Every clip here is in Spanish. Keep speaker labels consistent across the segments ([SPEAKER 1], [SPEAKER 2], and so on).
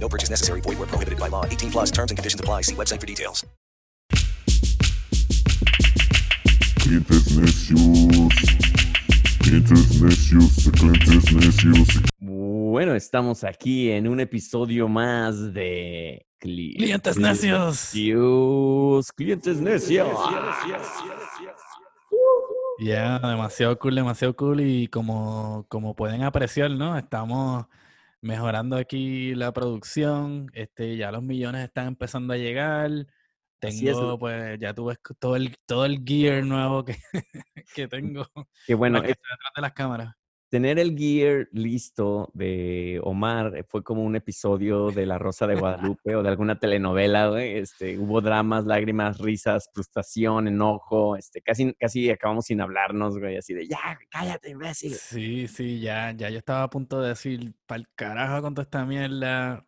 [SPEAKER 1] No purchase necessary. Void where prohibited by law. 18 plus terms and conditions apply. See website for details.
[SPEAKER 2] Clientes necios. Clientes necios. Clientes necios.
[SPEAKER 3] Bueno, estamos aquí en un episodio más de Cli-
[SPEAKER 4] Clientes necios.
[SPEAKER 3] Necios. Clientes necios.
[SPEAKER 4] Ya, demasiado cool, demasiado cool. Y como, como pueden apreciar, ¿no? Estamos mejorando aquí la producción. Este, ya los millones están empezando a llegar. Tengo, pues, ya tú ves todo el, todo el gear nuevo que, que tengo.
[SPEAKER 3] Que bueno,
[SPEAKER 4] que
[SPEAKER 3] es-
[SPEAKER 4] esté detrás de las cámaras.
[SPEAKER 3] Tener el gear listo de Omar eh, fue como un episodio de La Rosa de Guadalupe o de alguna telenovela, güey. Este, hubo dramas, lágrimas, risas, frustración, enojo. Este, casi, casi acabamos sin hablarnos, güey, así de ya, cállate, imbécil.
[SPEAKER 4] Sí, sí, ya, ya yo estaba a punto de decir, para el carajo con toda esta mierda.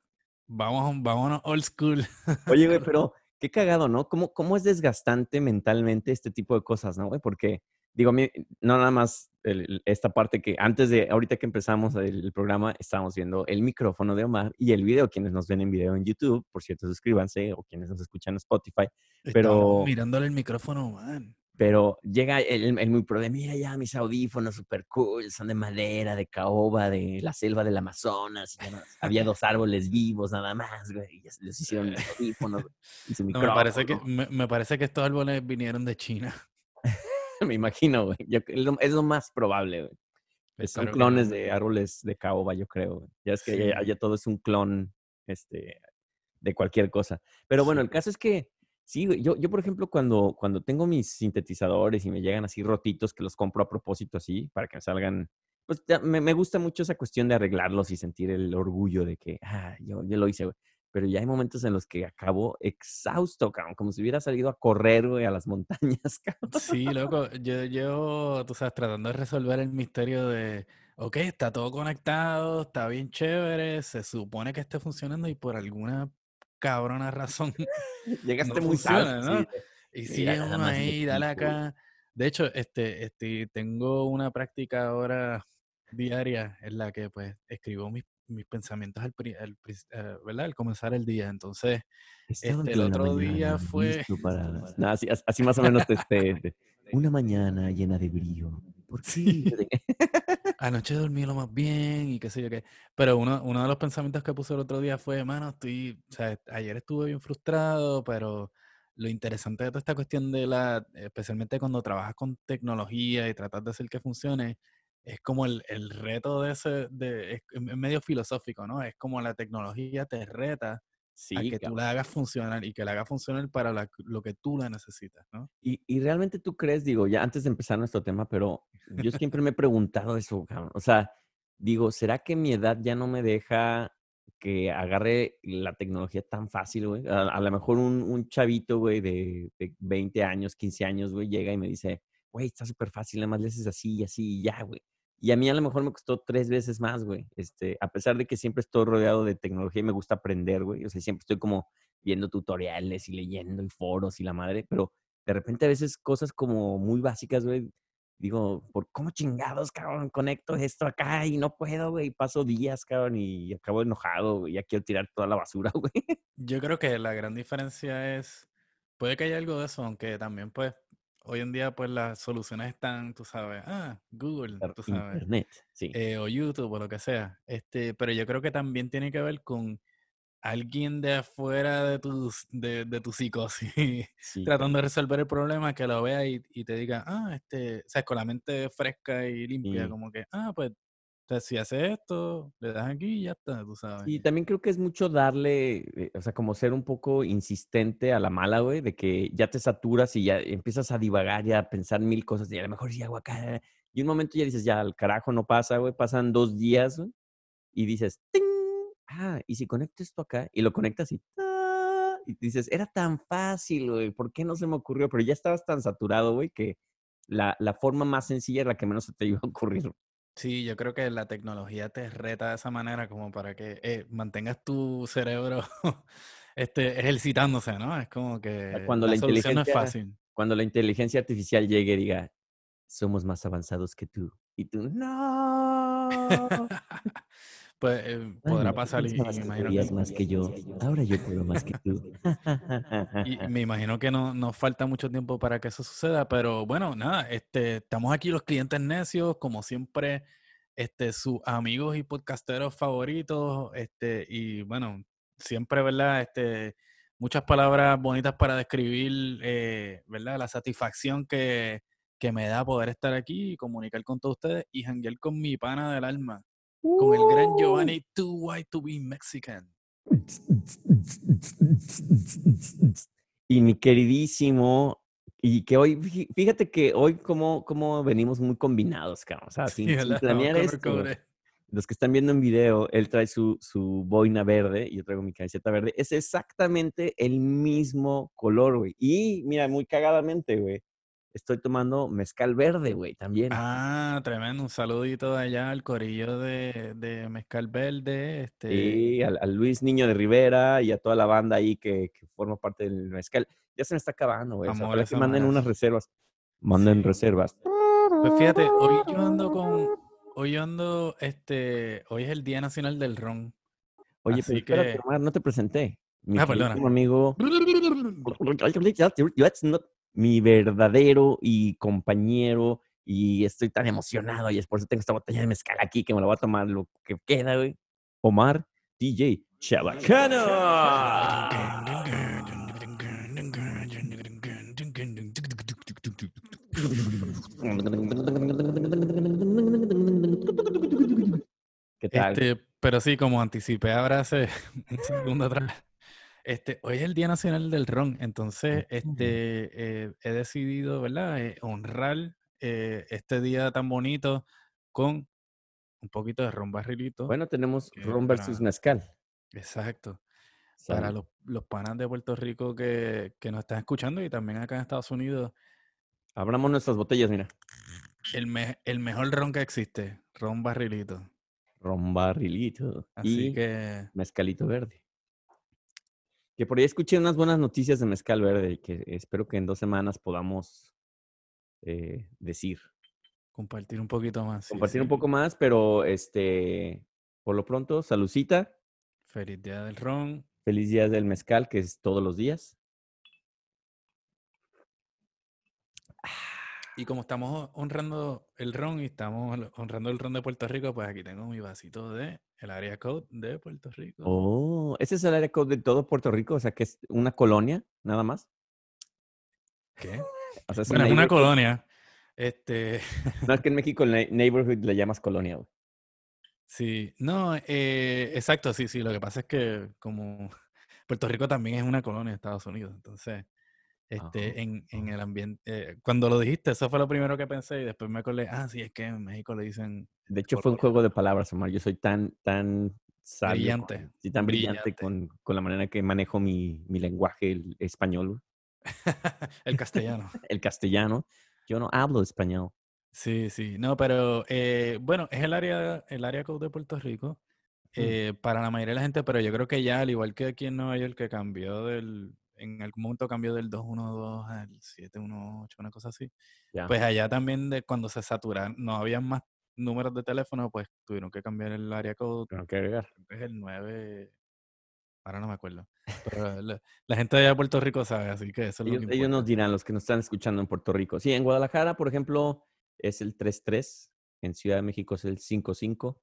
[SPEAKER 4] Vamos, vámonos old school.
[SPEAKER 3] Oye, güey, pero qué cagado, ¿no? ¿Cómo, cómo es desgastante mentalmente este tipo de cosas, ¿no, güey? Porque, digo, a mí, no nada más el- esta parte que antes de, ahorita que empezamos el, el programa, estábamos viendo el micrófono de Omar y el video, quienes nos ven en video en YouTube, por cierto, suscríbanse, o quienes nos escuchan en Spotify, pero,
[SPEAKER 4] mirándole el micrófono, man.
[SPEAKER 3] pero llega el, el muy pro de, mira ya mis audífonos super cool, son de madera, de caoba, de la selva del Amazonas, y ya no- había dos árboles vivos nada más, güey, y les hicieron mis audífonos y su
[SPEAKER 4] No, me parece que me, me parece que estos árboles vinieron de China.
[SPEAKER 3] Me imagino, güey. Yo- es, lo, más probable, güey. Son
[SPEAKER 4] que
[SPEAKER 3] clones de árboles de caoba, yo creo. güey. Ya es que allá,
[SPEAKER 4] Sí.
[SPEAKER 3] allá todo es un clon este, de cualquier cosa. Pero bueno,
[SPEAKER 4] Sí.
[SPEAKER 3] el caso es que, sí, güey, yo, yo por ejemplo, cuando, cuando tengo mis sintetizadores y me llegan así rotitos, que los compro a propósito así, para que me salgan, pues ya me, me gusta mucho esa cuestión de arreglarlos y sentir el orgullo de que, ah, yo, yo lo hice, güey. Pero ya hay momentos en los que acabo exhausto, cabrón, como si hubiera salido a correr, güey, a las montañas, cabrón.
[SPEAKER 4] Sí, loco, yo, yo, tú sabes, tratando de resolver el misterio de, ok, está todo conectado, está bien chévere, se supone que esté funcionando y por alguna cabrona razón
[SPEAKER 3] Llegaste
[SPEAKER 4] no
[SPEAKER 3] muy
[SPEAKER 4] funciona,
[SPEAKER 3] tarde.
[SPEAKER 4] ¿no?
[SPEAKER 3] sí.
[SPEAKER 4] Y sigue uno ahí, dale acá. De hecho, este, este, tengo una práctica ahora diaria en la que pues escribo mis, mis pensamientos al, al eh, ¿verdad? al comenzar el día. Entonces, Este, el otro día
[SPEAKER 3] mañana,
[SPEAKER 4] fue-
[SPEAKER 3] listo para- No, así, as- así más o menos, este, de- una mañana llena de brillo. ¿Por qué?
[SPEAKER 4] anoche dormí lo más bien y qué sé yo qué. Pero uno, uno de los pensamientos que puse el otro día fue, mano, estoy, o sea, ayer estuve bien frustrado, pero lo interesante de toda esta cuestión de la, especialmente cuando trabajas con tecnología y tratas de hacer que funcione, es como el, el reto de ese, de, es, es medio filosófico, ¿no? Es como la tecnología te reta
[SPEAKER 3] Sí,
[SPEAKER 4] a que tú la hagas funcionar y que la hagas funcionar para la- lo que tú la necesitas, ¿no?
[SPEAKER 3] Y, y realmente tú crees, digo, ya antes de empezar nuestro tema, pero yo siempre me he preguntado eso, cabrón. O sea, digo, ¿será que mi edad ya no me deja que agarre la tecnología tan fácil, güey? A, a lo mejor un, un chavito, güey, de, de 20 años, 15 años, güey, llega y me dice, güey, está súper fácil, nada más le haces así y así y ya, güey. Y a mí a lo mejor me costó tres veces más, güey. Este, a pesar de que siempre estoy rodeado de tecnología y me gusta aprender, güey. O sea, siempre estoy como viendo tutoriales y leyendo y foros y la madre, pero de repente a veces cosas como muy básicas, güey, digo, ¿por cómo chingados, cabrón? Conecto esto acá y no puedo, güey. Paso días, cabrón, y acabo enojado, güey. Ya quiero tirar toda la basura, güey.
[SPEAKER 4] Yo creo que la gran diferencia es, puede que haya algo de eso, aunque también pues hoy en día pues las soluciones están, tú sabes, ah, Google, tú sabes,
[SPEAKER 3] Internet, sí.
[SPEAKER 4] eh, o YouTube o lo que sea. Este, pero yo creo que también tiene que ver con alguien de afuera de tu, de, de tu psicosis
[SPEAKER 3] Sí,
[SPEAKER 4] tratando de resolver el problema que lo vea y, y te diga, ah, este, o sea, con la mente fresca y limpia,
[SPEAKER 3] Sí.
[SPEAKER 4] como que, ah, pues, sea, si haces esto, le das aquí y ya está, tú sabes.
[SPEAKER 3] Y también creo que es mucho darle, eh, o sea, como ser un poco insistente a la mala, güey, de que ya te saturas y ya empiezas a divagar y a pensar mil cosas y a lo mejor sí hago acá. Y un momento ya dices, ya, al carajo no pasa, güey, pasan dos días, güey, y dices, ¡ting! Ah, y si conecto esto acá y lo conectas y, y dices, era tan fácil, güey, ¿por qué no se me ocurrió? Pero ya estabas tan saturado, güey, que la, la forma más sencilla es la que menos se te iba a ocurrir.
[SPEAKER 4] Sí, yo creo que la tecnología te reta de esa manera como para que eh, mantengas tu cerebro este, ejercitándose, ¿no? Es como que
[SPEAKER 3] Cuando
[SPEAKER 4] la
[SPEAKER 3] la
[SPEAKER 4] solución no es
[SPEAKER 3] inteligencia,
[SPEAKER 4] fácil.
[SPEAKER 3] cuando la inteligencia artificial llegue y diga, somos más avanzados que tú. Y tú, no.
[SPEAKER 4] Pues eh, podrá pasar y, me imagino que,
[SPEAKER 3] más que yo. Ahora yo puedo más que tú.
[SPEAKER 4] y me imagino que no nos falta mucho tiempo para que eso suceda, pero bueno, nada, este, estamos aquí los clientes necios, como siempre, este, sus amigos y podcasteros favoritos, este, y bueno, siempre, ¿verdad? Este, muchas palabras bonitas para describir, eh, ¿verdad? La satisfacción que, que me da poder estar aquí y comunicar con todos ustedes y janguear con mi pana del alma, con el gran Giovanni Too White to be Mexican.
[SPEAKER 3] Y mi queridísimo, y que hoy, fí- fíjate que hoy como, como venimos muy combinados, cabrón. O sea, sin,
[SPEAKER 4] Sí,
[SPEAKER 3] sin
[SPEAKER 4] ¿verdad?
[SPEAKER 3] planear
[SPEAKER 4] Cobre,
[SPEAKER 3] esto.
[SPEAKER 4] cobre.
[SPEAKER 3] Los que están viendo en video, él trae su, su boina verde y yo traigo mi camiseta verde. Es exactamente el mismo color, güey. Y mira, muy cagadamente, güey. Estoy tomando mezcal verde, güey, también.
[SPEAKER 4] Ah, tremendo. Un saludito allá al corillo de, de Mezcal Verde. Este,
[SPEAKER 3] Sí, al, al Luis Niño de Rivera y a toda la banda ahí que, que forma parte del mezcal. Ya se me está acabando, güey. O sea, que manden unas reservas. Manden
[SPEAKER 4] Sí.
[SPEAKER 3] reservas.
[SPEAKER 4] Pues fíjate, hoy yo ando con. Hoy yo ando, este. Hoy es el Día Nacional del Ron.
[SPEAKER 3] Oye,
[SPEAKER 4] Así
[SPEAKER 3] pero espérate,
[SPEAKER 4] que.
[SPEAKER 3] Omar, no te presenté. Mi
[SPEAKER 4] Ah, perdona.
[SPEAKER 3] amigo, mi verdadero y compañero, y estoy tan emocionado, y es por eso tengo esta botella de mezcal aquí que me la voy a tomar lo que queda, güey. Omar DJ Chabacano. ¿Qué tal?
[SPEAKER 4] Este, pero sí, como anticipé ahora hace un segundo atrás. Este, hoy es el Día Nacional del Ron, entonces este, eh, he decidido, ¿verdad? Eh, honrar eh, este día tan bonito con un poquito de ron barrilito.
[SPEAKER 3] Bueno, tenemos ron versus
[SPEAKER 4] para-
[SPEAKER 3] mezcal.
[SPEAKER 4] Exacto. Para los, los panas de Puerto Rico que, que nos están escuchando y también acá en Estados Unidos,
[SPEAKER 3] Abramos nuestras botellas, mira.
[SPEAKER 4] el, me- el mejor ron que existe, ron barrilito.
[SPEAKER 3] Ron barrilito
[SPEAKER 4] Así
[SPEAKER 3] y
[SPEAKER 4] que
[SPEAKER 3] mezcalito verde. Que por ahí escuché unas buenas noticias de mezcal verde que espero que en dos semanas podamos eh, decir.
[SPEAKER 4] compartir un poquito más. sí,
[SPEAKER 3] Compartir un
[SPEAKER 4] sí.
[SPEAKER 3] poco más, pero este, por lo pronto, salucita.
[SPEAKER 4] Feliz Día del Ron.
[SPEAKER 3] Feliz día del mezcal, que es todos los días.
[SPEAKER 4] Y como estamos honrando el ron y estamos honrando el ron de Puerto Rico, pues aquí tengo mi vasito de el área code de Puerto Rico.
[SPEAKER 3] Oh, ese es el área code de todo Puerto Rico, o sea que es una colonia, nada más.
[SPEAKER 4] ¿Qué?
[SPEAKER 3] O sea, es un
[SPEAKER 4] Bueno, es una colonia. Este,
[SPEAKER 3] No es que en México el nei- neighborhood le llamas colonia. güey.
[SPEAKER 4] sí, no, eh, exacto, sí, sí. Lo que pasa es que como Puerto Rico también es una colonia de Estados Unidos, entonces, este, en, en el ambiente, eh, cuando lo dijiste, eso fue lo primero que pensé y después me acordé, ah, sí, es que en México le dicen
[SPEAKER 3] De hecho, fue un juego de palabras, Omar. Yo soy tan, tan sabio,
[SPEAKER 4] Brillante,
[SPEAKER 3] con- sí, tan brillante,
[SPEAKER 4] brillante.
[SPEAKER 3] Con, con la manera que manejo mi, mi lenguaje el español,
[SPEAKER 4] el castellano.
[SPEAKER 3] el castellano. Yo no hablo español.
[SPEAKER 4] Sí, sí, no, pero eh, bueno, es el área, el área code de Puerto Rico eh, para la mayoría de la gente, pero yo creo que ya, al igual que aquí en Nueva York, que cambió del, en algún momento cambió del 212 al 718, una cosa así,
[SPEAKER 3] Ya.
[SPEAKER 4] pues allá también de cuando se saturaron, no había más números de teléfono, pues tuvieron que cambiar el área code,
[SPEAKER 3] Tengo que agregar.
[SPEAKER 4] es el 9, ahora no me acuerdo, pero la, la gente de allá de Puerto Rico sabe, así que eso es lo
[SPEAKER 3] Ellos,
[SPEAKER 4] que
[SPEAKER 3] ellos nos dirán, los que nos están escuchando en Puerto Rico. Sí, en Guadalajara, por ejemplo, es el 33. En Ciudad de México es el 55.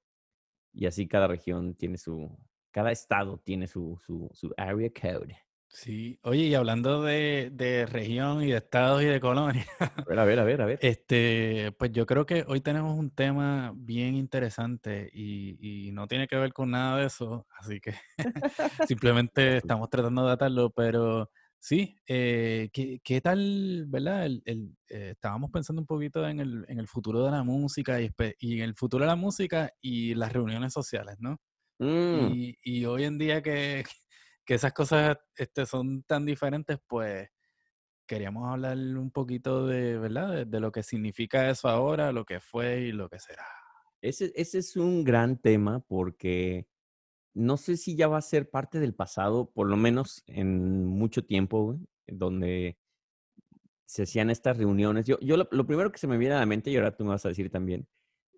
[SPEAKER 3] Y así cada región tiene su, cada estado tiene su, su, su area code.
[SPEAKER 4] Sí, oye, y hablando de, de región y de estados y de colonias,
[SPEAKER 3] A ver, a ver, a ver, a ver.
[SPEAKER 4] este, pues yo creo que hoy tenemos un tema bien interesante y, y no tiene que ver con nada de eso, así que simplemente estamos tratando de atarlo, pero sí, eh, ¿qué, qué tal, verdad? El, el, eh, estábamos pensando un poquito en el, en el futuro de la música y en el futuro de la música y las reuniones sociales, ¿no?
[SPEAKER 3] Mm,
[SPEAKER 4] Y, y hoy en día que, que esas cosas este, son tan diferentes, pues queríamos hablar un poquito de, ¿verdad? De, de lo que significa eso ahora, lo que fue y lo que será.
[SPEAKER 3] ese, ese es un gran tema porque no sé si ya va a ser parte del pasado, por lo menos en mucho tiempo, donde se hacían estas reuniones. Yo, yo lo, lo primero que se me viene a la mente, y ahora tú me vas a decir también,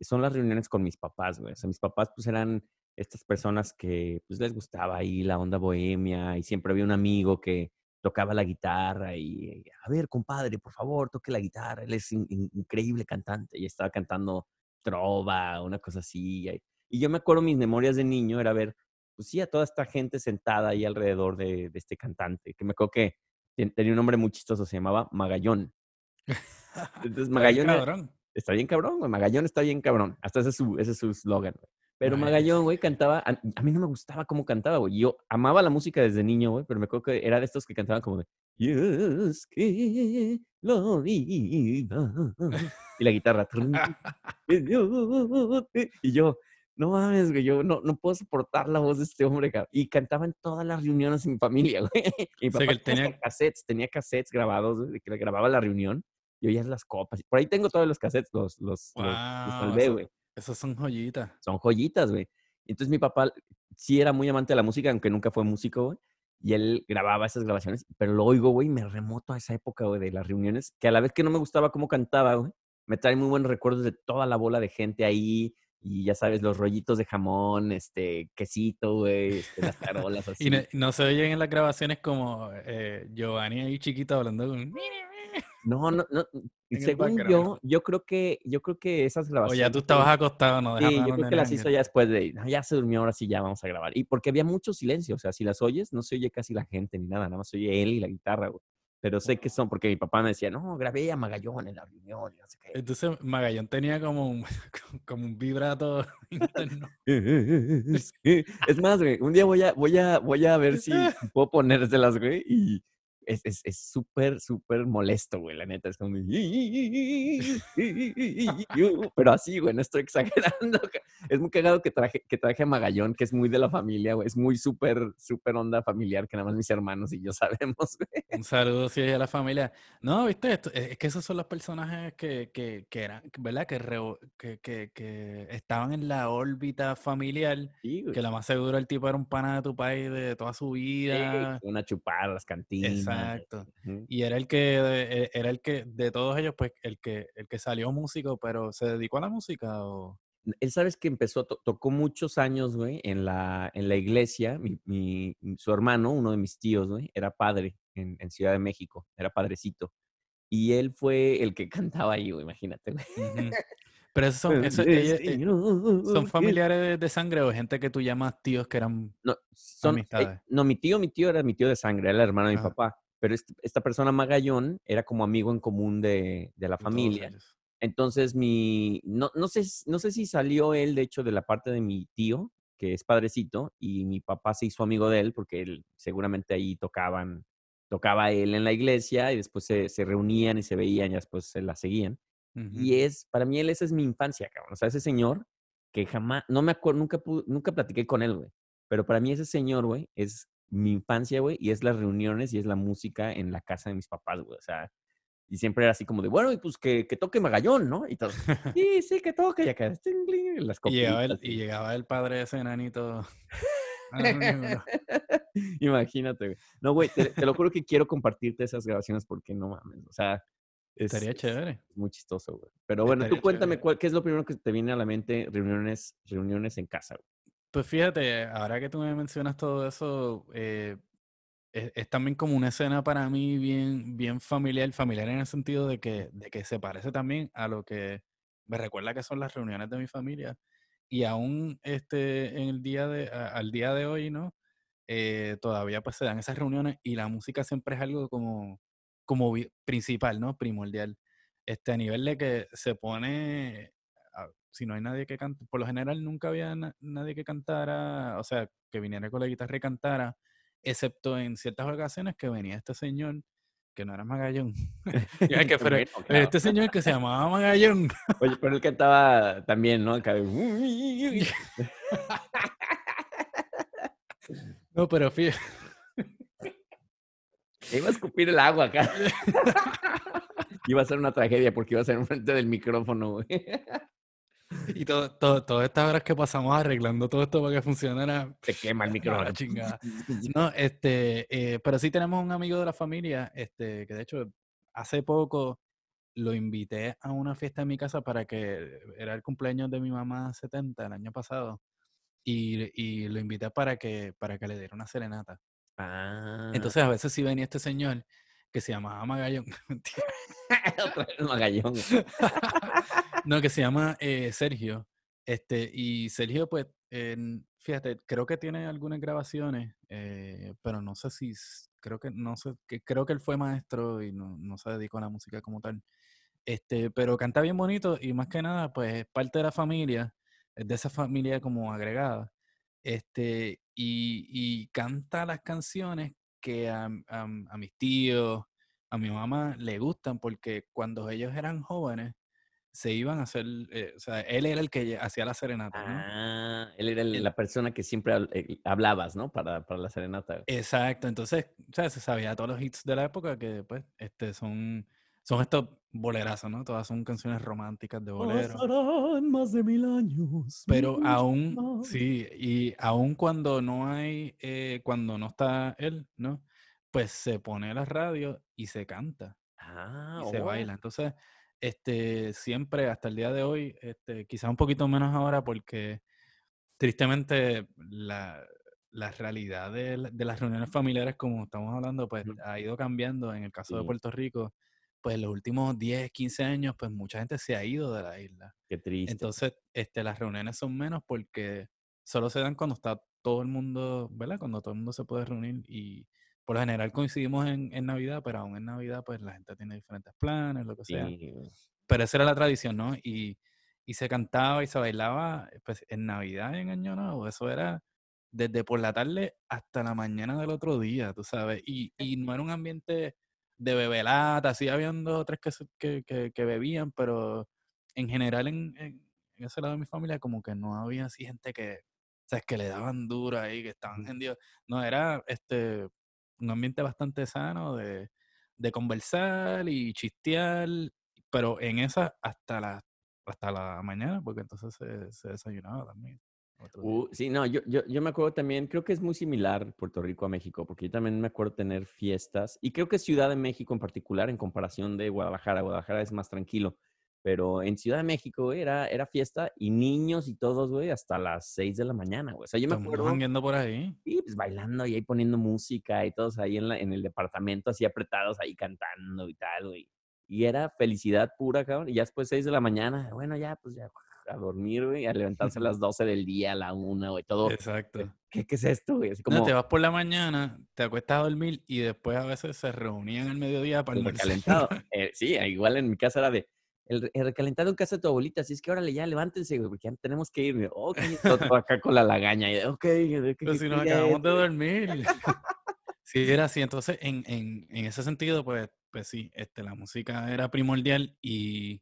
[SPEAKER 3] son las reuniones con mis papás, güey. O sea, mis papás pues eran estas personas que pues les gustaba ahí la onda bohemia y siempre había un amigo que tocaba la guitarra y, a ver, compadre, por favor, toque la guitarra. Él es in- in- increíble cantante y estaba cantando trova, una cosa así. Y, yo me acuerdo mis memorias de niño era ver, pues sí, a toda esta gente sentada ahí alrededor de, de este cantante, que me acuerdo que ten- tenía un nombre muy chistoso, se llamaba Magallón. Entonces,
[SPEAKER 4] Está bien
[SPEAKER 3] Magallón está bien cabrón, güey. Magallón está bien cabrón. Hasta ese es su ese es su eslogan, güey. Pero
[SPEAKER 4] Magallón.
[SPEAKER 3] Magallón, güey, cantaba. A, a mí no me gustaba cómo cantaba, güey. Yo amaba la música desde niño, güey, pero me acuerdo que era de estos que cantaban como de. "Y es que la vida", Y la guitarra. "Trun, que yo te-". Y yo, no mames, güey, yo no, no puedo soportar la voz de este hombre, cabrón. Y cantaba en todas las reuniones en mi familia, güey.
[SPEAKER 4] O sea, que
[SPEAKER 3] tenía cassettes, tenía cassettes grabados, güey, que grababa la reunión y oías las copas. Por ahí tengo todos los cassettes, los, los, los, los
[SPEAKER 4] Wow,
[SPEAKER 3] salvé, güey.
[SPEAKER 4] Esas son joyitas.
[SPEAKER 3] Son joyitas, güey. Entonces mi papá sí era muy amante de la música, aunque nunca fue músico, güey. Y él grababa esas grabaciones, pero lo oigo, güey, me remoto a esa época, güey, de las reuniones, que a la vez que no me gustaba cómo cantaba, güey, me trae muy buenos recuerdos de toda la bola de gente ahí, y ya sabes, los rollitos de jamón, este, quesito, güey, este, las tarolas así.
[SPEAKER 4] Y no, no se oyen en las grabaciones como eh, Giovanni ahí chiquito hablando con...
[SPEAKER 3] No, no, no. Según yo, yo creo que, yo creo que esas
[SPEAKER 4] O
[SPEAKER 3] grabaciones.
[SPEAKER 4] ya tú estabas acostado, no
[SPEAKER 3] Sí, yo creo que las hizo ya después de, "No, ya se durmió, ahora sí ya vamos a grabar. Y porque había mucho silencio, o sea, si las oyes, no se oye casi la gente ni nada, nada más se oye él y la guitarra, güey. Pero sé que son, porque mi papá me decía, no, grabé a Magallón en la reunión, no sé qué.
[SPEAKER 4] Entonces Magallón tenía como un, como un vibrato interno.
[SPEAKER 3] Es más, güey, un día voy a, voy a, voy a ver si si puedo ponérselas, güey, y es es- es súper, súper molesto, güey, la neta, es como... Pero así, güey, no estoy exagerando. Es muy cagado que traje, que traje a Magallón, que es muy de la familia, güey, es muy súper, súper onda familiar, que nada más mis hermanos y yo sabemos, güey.
[SPEAKER 4] Un saludo sí a la familia. No, viste, Esto- es es que esos son los personajes que, que, que eran, ¿verdad? Que, reo- que, que, que estaban en la órbita familiar,
[SPEAKER 3] Sí,
[SPEAKER 4] que lo más seguro el tipo era un pana de tu país de toda su
[SPEAKER 3] Sí,
[SPEAKER 4] vida.
[SPEAKER 3] Una chupada, las cantinas.
[SPEAKER 4] Exacto.
[SPEAKER 3] Ujú.
[SPEAKER 4] Y era el que, eh, era el que, de todos ellos, pues, el que, el que salió músico, pero ¿se dedicó a la música o...?
[SPEAKER 3] Él sabes que empezó, to- tocó muchos años, güey, en la, en la iglesia. Mi, mi- su hermano, uno de mis tíos, güey, era padre en, en Ciudad de México, era padrecito. Y él fue el que cantaba ahí, güey, imagínate, güey.
[SPEAKER 4] Ujú. Pero esos son, eso- ellos, eh, ¿son familiares de, de sangre o gente que tú llamas tíos que eran
[SPEAKER 3] No, son, eh,
[SPEAKER 4] amistades?
[SPEAKER 3] no, mi tío, mi tío era mi tío de sangre, era el hermano de mi
[SPEAKER 4] Ajá.
[SPEAKER 3] papá. Pero este- esta persona Magallón era como amigo en común de, de la familia. Entonces, mi, no, no, sé, no sé si salió él, de hecho, de la parte de mi tío, que es padrecito, y mi papá se hizo amigo de él, porque él, seguramente ahí tocaban, tocaba él en la iglesia, y después se, se reunían y se veían, y después se la seguían.
[SPEAKER 4] Ujú.
[SPEAKER 3] Y es, para mí, él, esa es mi infancia, cabrón. O sea, ese señor que jamás, no me acuerdo, nunca, pude- nunca platiqué con él, güey. Pero para mí ese señor, güey, es mi infancia, güey, y es las reuniones y es la música en la casa de mis papás, güey. O sea, y siempre era así como de, bueno, y pues que, que toque Magallón, ¿no? Y todo, sí, sí, que toque, y acá, ting, ting, las
[SPEAKER 4] Y llegaba, el, y llegaba el padre de ese enanito.
[SPEAKER 3] Imagínate, güey. No, güey, te, te lo juro que quiero compartirte esas grabaciones porque no mames, o sea, es,
[SPEAKER 4] Estaría
[SPEAKER 3] es-
[SPEAKER 4] chévere.
[SPEAKER 3] es muy chistoso, güey. Pero bueno, tú
[SPEAKER 4] Estaría
[SPEAKER 3] cuéntame
[SPEAKER 4] chévere.
[SPEAKER 3] cuál, qué es lo primero que te viene a la mente, reuniones, reuniones en casa, güey.
[SPEAKER 4] Pues fíjate, ahora que tú me mencionas todo eso, eh, es, es también como una escena para mí bien, bien familiar, familiar en el sentido de que, de que se parece también a lo que me recuerda que son las reuniones de mi familia. y aún este, en el día de, a- al día de hoy, ¿no? Eh, todavía pues se dan esas reuniones y la música siempre es algo como, como principal, ¿no? Primordial. Este, a nivel de que se pone, si no hay nadie que cante, por lo general nunca había na- nadie que cantara, o sea, que viniera con la guitarra y cantara, excepto en ciertas ocasiones que venía este señor, que no era Magallón. Que, pero, pero este señor que se llamaba Magallón.
[SPEAKER 3] Oye, pero él cantaba también, ¿no? Acá de-
[SPEAKER 4] No, pero fíjate.
[SPEAKER 3] Iba a escupir el agua acá. Iba a ser una tragedia porque iba a ser enfrente del micrófono, güey.
[SPEAKER 4] Y todo, todo, todas estas horas que pasamos arreglando todo esto para que funcionara.
[SPEAKER 3] Se quema el
[SPEAKER 4] no,
[SPEAKER 3] micrófono.
[SPEAKER 4] la chingada. No, este, eh, pero sí tenemos un amigo de la familia, este, que de hecho hace poco lo invité a una fiesta en mi casa para que era el cumpleaños de mi mamá 70 el año pasado. Y, y lo invité para que, para que le diera una serenata.
[SPEAKER 3] Ah,
[SPEAKER 4] Entonces a veces sí venía este señor que se llamaba Magallón.
[SPEAKER 3] Magallón.
[SPEAKER 4] no, que se llama eh, Sergio. Este, y Sergio, pues, fíjate, creo que tiene algunas grabaciones, eh, pero no sé si, creo que, no sé, que creo que él fue maestro y no, no se dedicó a la música como tal. Este, pero canta bien bonito y más que nada, pues, es parte de la familia, es de esa familia como agregada. Este, y, y canta las canciones que a, a- a mis tíos, a mi mamá le gustan porque cuando ellos eran jóvenes se iban a hacer, eh, o sea, él era el que hacía la serenata, ¿no?
[SPEAKER 3] Ah, él era el- la persona que siempre eh, hablabas, ¿no? Para, para la serenata.
[SPEAKER 4] Exacto, entonces, o sea, se sabía todos los hits de la época que, pues, este, son, son estos bolerazos, ¿no? Todas son canciones románticas de bolero.
[SPEAKER 3] Pasarán más de mil años.
[SPEAKER 4] Pero
[SPEAKER 3] muchos
[SPEAKER 4] aún, sí, y aún cuando no hay, eh, cuando no está él, ¿no? Pues se pone la radio y se canta
[SPEAKER 3] Ah,
[SPEAKER 4] y se
[SPEAKER 3] oh.
[SPEAKER 4] baila. Entonces, este, siempre hasta el día de hoy, este, quizás un poquito menos ahora porque tristemente la, la realidad de, la- de las reuniones familiares, como estamos hablando, pues ha ido cambiando. En el caso de. Puerto Rico, pues en los últimos 10, 15 años, pues mucha gente se ha ido de la isla.
[SPEAKER 3] Qué triste.
[SPEAKER 4] Entonces, este, las reuniones son menos porque solo se dan cuando está todo el mundo, ¿verdad? Cuando todo el mundo se puede reunir y por lo general coincidimos en, en Navidad, pero aún en Navidad pues la gente tiene diferentes planes, lo que sea.
[SPEAKER 3] Sí.
[SPEAKER 4] Pero esa era la tradición, ¿no? Y, y se cantaba y se bailaba pues en Navidad y en Año Nuevo. Eso era desde por la tarde hasta la mañana del otro día, tú sabes. Y, y no era un ambiente de bebelata, sí habían dos o tres que, que, que, que bebían, pero en general en, en, en ese lado de mi familia como que no había así gente que, sabes, que le daban duro ahí, que estaban en Dios. No, era este un ambiente bastante sano de, de conversar y chistear, pero en esa hasta la, hasta la mañana, porque entonces se, se desayunaba también.
[SPEAKER 3] Uh, sí, no, yo, yo, yo me acuerdo también, creo que es muy similar Puerto Rico a México, porque yo también me acuerdo tener fiestas, y creo que Ciudad de México en particular, en comparación de Guadalajara, Guadalajara es más tranquilo, pero en Ciudad de México era, era fiesta y niños y todos, güey, hasta las 6 de la mañana, güey. O sea, yo me acuerdo,
[SPEAKER 4] por ahí.
[SPEAKER 3] y pues bailando y ahí poniendo música y todos ahí en, la, en el departamento así apretados, ahí cantando y tal, güey. Y era felicidad pura, cabrón. Y ya después 6 de la mañana, bueno, ya, pues ya a dormir, güey, a levantarse a las 12 del día, a la 1, güey, todo.
[SPEAKER 4] Exacto.
[SPEAKER 3] ¿Qué, qué es esto, güey? Así
[SPEAKER 4] No,
[SPEAKER 3] como
[SPEAKER 4] te vas por la mañana, te acuestas a dormir y después a veces se reunían al mediodía para
[SPEAKER 3] el recalentado. Eh, sí, igual en mi casa era de el, el recalentado en casa de tu abuelita. Así es que órale, ya levántense, güey, porque ya tenemos que ir. Ok, todo, acá con la lagaña. Y ok, ¿de qué-
[SPEAKER 4] Pero si nos acabamos
[SPEAKER 3] es,
[SPEAKER 4] de dormir. Sí, era así. Entonces, en, en, en ese sentido, pues, pues sí, este, la música era primordial y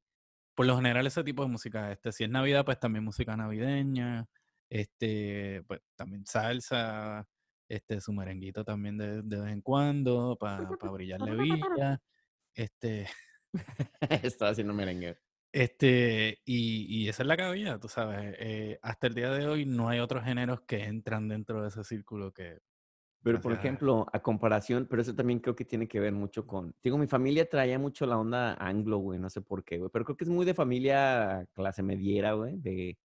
[SPEAKER 4] por lo general ese tipo de música, este, si es Navidad, pues también música navideña, este, pues también salsa, este, su merenguito también de, de vez en cuando, para brillarle villa, este,
[SPEAKER 3] Estaba haciendo merengue.
[SPEAKER 4] este, y, y esa es la cabilla, tú sabes. eh, hasta el día de hoy no hay otros géneros que entran dentro de ese círculo que,
[SPEAKER 3] Pero, por ejemplo, a comparación, pero eso también creo que tiene que ver mucho con. Digo, mi familia traía mucho la onda anglo, güey, no sé por qué, güey, pero creo que es muy de familia clase mediera, güey. De,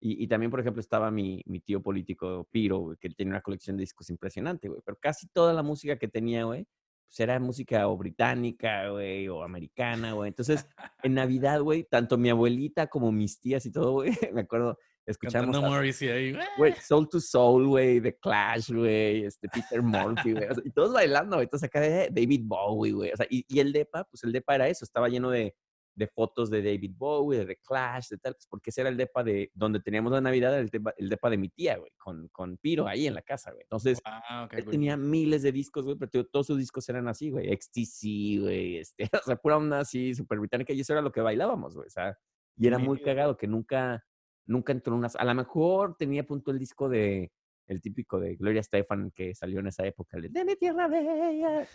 [SPEAKER 3] y, y también, por ejemplo, estaba mi, mi tío político, Piro, güey, que tenía una colección de discos impresionante, güey, pero casi toda la música que tenía, güey, pues era música o británica, güey, o americana, güey. Entonces, en Navidad, güey, tanto mi abuelita como mis tías y todo, güey, me acuerdo, escuchamos
[SPEAKER 4] Cantando
[SPEAKER 3] a-
[SPEAKER 4] Morrissey ahí.
[SPEAKER 3] Güey, Soul to Soul, güey, The Clash, güey, este, Peter Murphy, güey, o sea, y todos bailando, güey, entonces acá de David Bowie, güey, o sea, y, y el DEPA, pues el DEPA era eso, estaba lleno de, de fotos de David Bowie, de The Clash, de tal, pues porque ese era el DEPA de, donde teníamos la Navidad, el DEPA, el DEPA de mi tía, güey, con, con Piro ahí en la casa, güey, entonces,
[SPEAKER 4] Ah,
[SPEAKER 3] él
[SPEAKER 4] cool.
[SPEAKER 3] tenía miles de discos, güey, pero todos sus discos eran así, güey, XTC, güey, este, o sea, pura onda así, súper británica, y eso era lo que bailábamos, güey, o sea, y era muy cagado que nunca, nunca entró en unas, a lo mejor tenía punto el disco de, el típico de Gloria Stefan que salió en esa época, de mi tierra bella.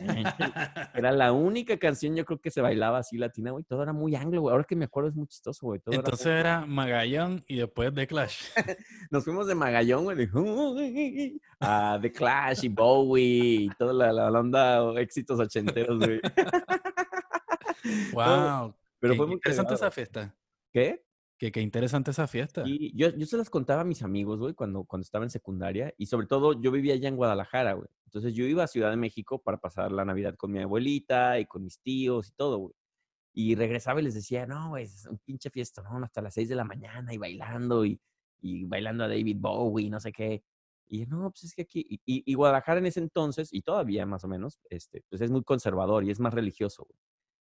[SPEAKER 3] Era la única canción, yo creo que se bailaba así latina, güey, todo era muy anglo, güey, ahora que me acuerdo es muy chistoso, güey, todo era
[SPEAKER 4] Entonces
[SPEAKER 3] muy-
[SPEAKER 4] era Magallón y después The Clash.
[SPEAKER 3] nos fuimos de Magallón, güey, a The Clash y Bowie y toda la, la onda o éxitos ochenteros, güey.
[SPEAKER 4] wow.
[SPEAKER 3] Pero
[SPEAKER 4] qué
[SPEAKER 3] fue muy
[SPEAKER 4] interesante
[SPEAKER 3] cagado.
[SPEAKER 4] esa fiesta.
[SPEAKER 3] ¿Qué?
[SPEAKER 4] Que qué interesante esa fiesta.
[SPEAKER 3] Y yo, yo se las contaba a mis amigos, güey, cuando, cuando estaba en secundaria. Y sobre todo, yo vivía allá en Guadalajara, güey. Entonces yo iba a Ciudad de México para pasar la Navidad con mi abuelita y con mis tíos y todo, güey. Y regresaba y les decía, no, güey, es un pinche fiesta, ¿no? Hasta las 6 de la mañana y bailando y, y bailando a David Bowie, no sé qué. Y no, pues es que aquí, y Guadalajara en ese entonces, y todavía más o menos, este, pues es muy conservador y es más religioso, güey.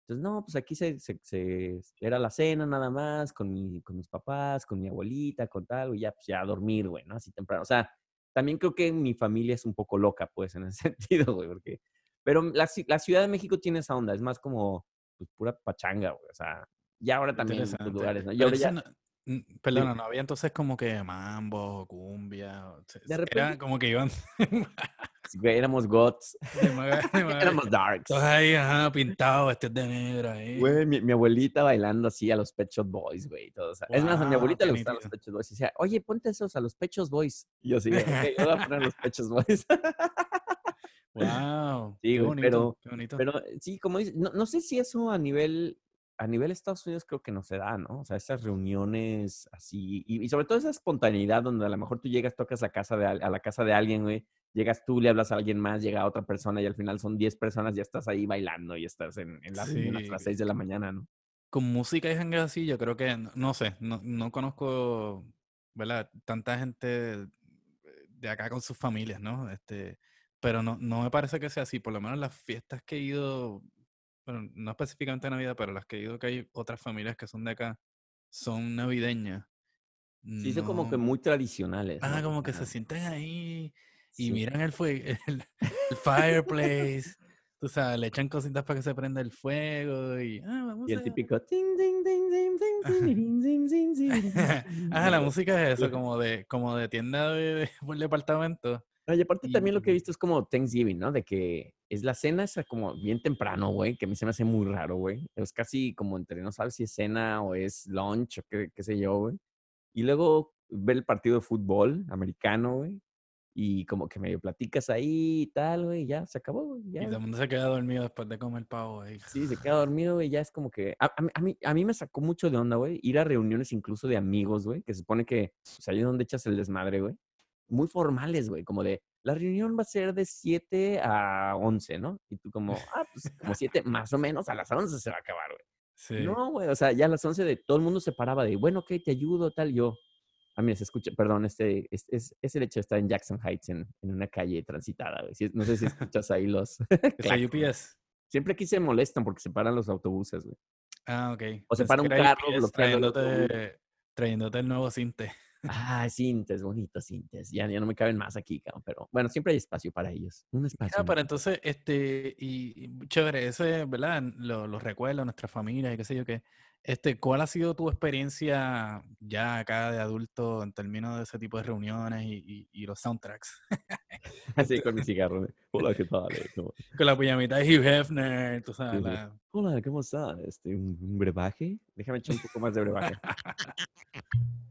[SPEAKER 3] Entonces, no, pues aquí se, se- se- era la cena nada más, con, mi, con mis papás, con mi abuelita, con tal, y ya, pues ya a dormir, güey, ¿no? Así temprano. O sea, también creo que mi familia es un poco loca, pues, en ese sentido, güey, porque... Pero la, la Ciudad de México tiene esa onda, es más como, pues, pura pachanga, güey, o sea, ya ahora también en lugares, ¿no? Y ahora ya...
[SPEAKER 4] perdona, no había entonces como que mambo, cumbia.
[SPEAKER 3] De
[SPEAKER 4] se- Era
[SPEAKER 3] repente-
[SPEAKER 4] como que iban
[SPEAKER 3] éramos gots, éramos darks.
[SPEAKER 4] Todos ahí, ajá, pintados, vestidos de negro ahí.
[SPEAKER 3] Güey, mi, mi abuelita bailando así a los Pet Shop Boys, güey. y todo, o sea, es más, a mi abuelita le gustaban los Shop Boys. Y decía, oye, ponte esos a los Pet Shop Boys. Y yo así, de, ok, yo voy a poner los Pet Shop Boys.
[SPEAKER 4] Wow.
[SPEAKER 3] Sí,
[SPEAKER 4] qué
[SPEAKER 3] güey,
[SPEAKER 4] bonito,
[SPEAKER 3] pero-
[SPEAKER 4] qué bonito.
[SPEAKER 3] Pero eh, sí, como dices, no, no sé si eso a nivel, a nivel Estados Unidos creo que no se da, ¿no? O sea, esas reuniones así, y, y sobre todo esa espontaneidad donde a lo mejor tú llegas, tocas la casa de, a la casa de alguien, güey, llegas tú, le hablas a alguien más, llega otra persona y al final son 10 personas, ya estás ahí bailando y estás en, en la reunión hasta las
[SPEAKER 4] Sí.
[SPEAKER 3] 6 de la mañana, ¿no?
[SPEAKER 4] con música y jangueo así, yo creo que, no, no sé, no, no conozco, ¿verdad? Tanta gente de acá con sus familias, ¿no? Este, pero no, no me parece que sea así, por lo menos las fiestas que he ido, bueno, no específicamente Navidad, pero las que he ido que hay otras familias que son de acá, son navideñas.
[SPEAKER 3] Sí, son como que
[SPEAKER 4] No-
[SPEAKER 3] muy tradicionales.
[SPEAKER 4] Ah,
[SPEAKER 3] ¿no?
[SPEAKER 4] como que
[SPEAKER 3] Ajá.
[SPEAKER 4] se sientan ahí y
[SPEAKER 3] Sí.
[SPEAKER 4] miran el fuego, el, el fireplace. Tú sabes, le echan cositas para que se prenda el fuego y, ah, vamos
[SPEAKER 3] Y el
[SPEAKER 4] a-
[SPEAKER 3] típico.
[SPEAKER 4] Ajá, la música es eso, como de, como de tienda de, de- por departamento.
[SPEAKER 3] No, y aparte también lo que he
[SPEAKER 4] Y-
[SPEAKER 3] visto es como Thanksgiving, ¿no? De que es la cena esa como bien temprano, güey, que a mí se me hace muy raro, güey. Es casi como entre, no sabes si es cena o es lunch o qué, qué sé yo, güey. Y luego ver el partido de fútbol americano, güey. Y como que medio platicas ahí y tal, güey, ya se acabó, güey.
[SPEAKER 4] Y todo el mundo se queda dormido después de comer pavo ahí.
[SPEAKER 3] Sí, se queda dormido, güey, ya es como que... A, a mí- a mí, me sacó mucho de onda, güey, ir a reuniones incluso de amigos, güey, que se supone que, pues ahí es donde echas el desmadre, güey. Muy formales, güey, como de, la reunión va a ser de 7 a 11, ¿no? Y tú como, ah, pues como 7, más o menos, a las 11 se va a acabar, güey.
[SPEAKER 4] Sí.
[SPEAKER 3] No, güey, o sea, ya a las 11 de todo el mundo se paraba de, bueno, ok, te ayudo, tal, yo. A mí se escucha, perdón, este, es, es, es el hecho de estar en Jackson Heights, en, en una calle transitada, güey. No sé si escuchas ahí los...
[SPEAKER 4] ¿Es la. UPS?
[SPEAKER 3] Siempre aquí se molestan porque se paran los autobuses, güey.
[SPEAKER 4] Ah, ok.
[SPEAKER 3] O se para un carro
[SPEAKER 4] trayéndote, trayéndote el nuevo cinte.
[SPEAKER 3] Ah, cintes, bonitos cintes. Ya, ya no me caben más aquí, cabrón. Pero bueno, siempre hay espacio para ellos. Un espacio.
[SPEAKER 4] Pero
[SPEAKER 3] ¿no?
[SPEAKER 4] entonces, este, y, y chévere, ese, ¿verdad? Lo- Los recuerdos, nuestra familia y qué sé yo qué. Este, ¿cuál ha sido tu experiencia ya acá de adulto en términos de ese tipo de reuniones y, y- y los soundtracks?
[SPEAKER 3] Así con mi cigarro. Hola, ¿qué tal? Eh, ¿cómo-
[SPEAKER 4] Con la pijamita de Hugh Hefner, tú sabes.
[SPEAKER 3] Sí, sí.
[SPEAKER 4] la-
[SPEAKER 3] Hola, ¿cómo está? Este, ¿un, un brebaje? Déjame echar un poco más de brebaje.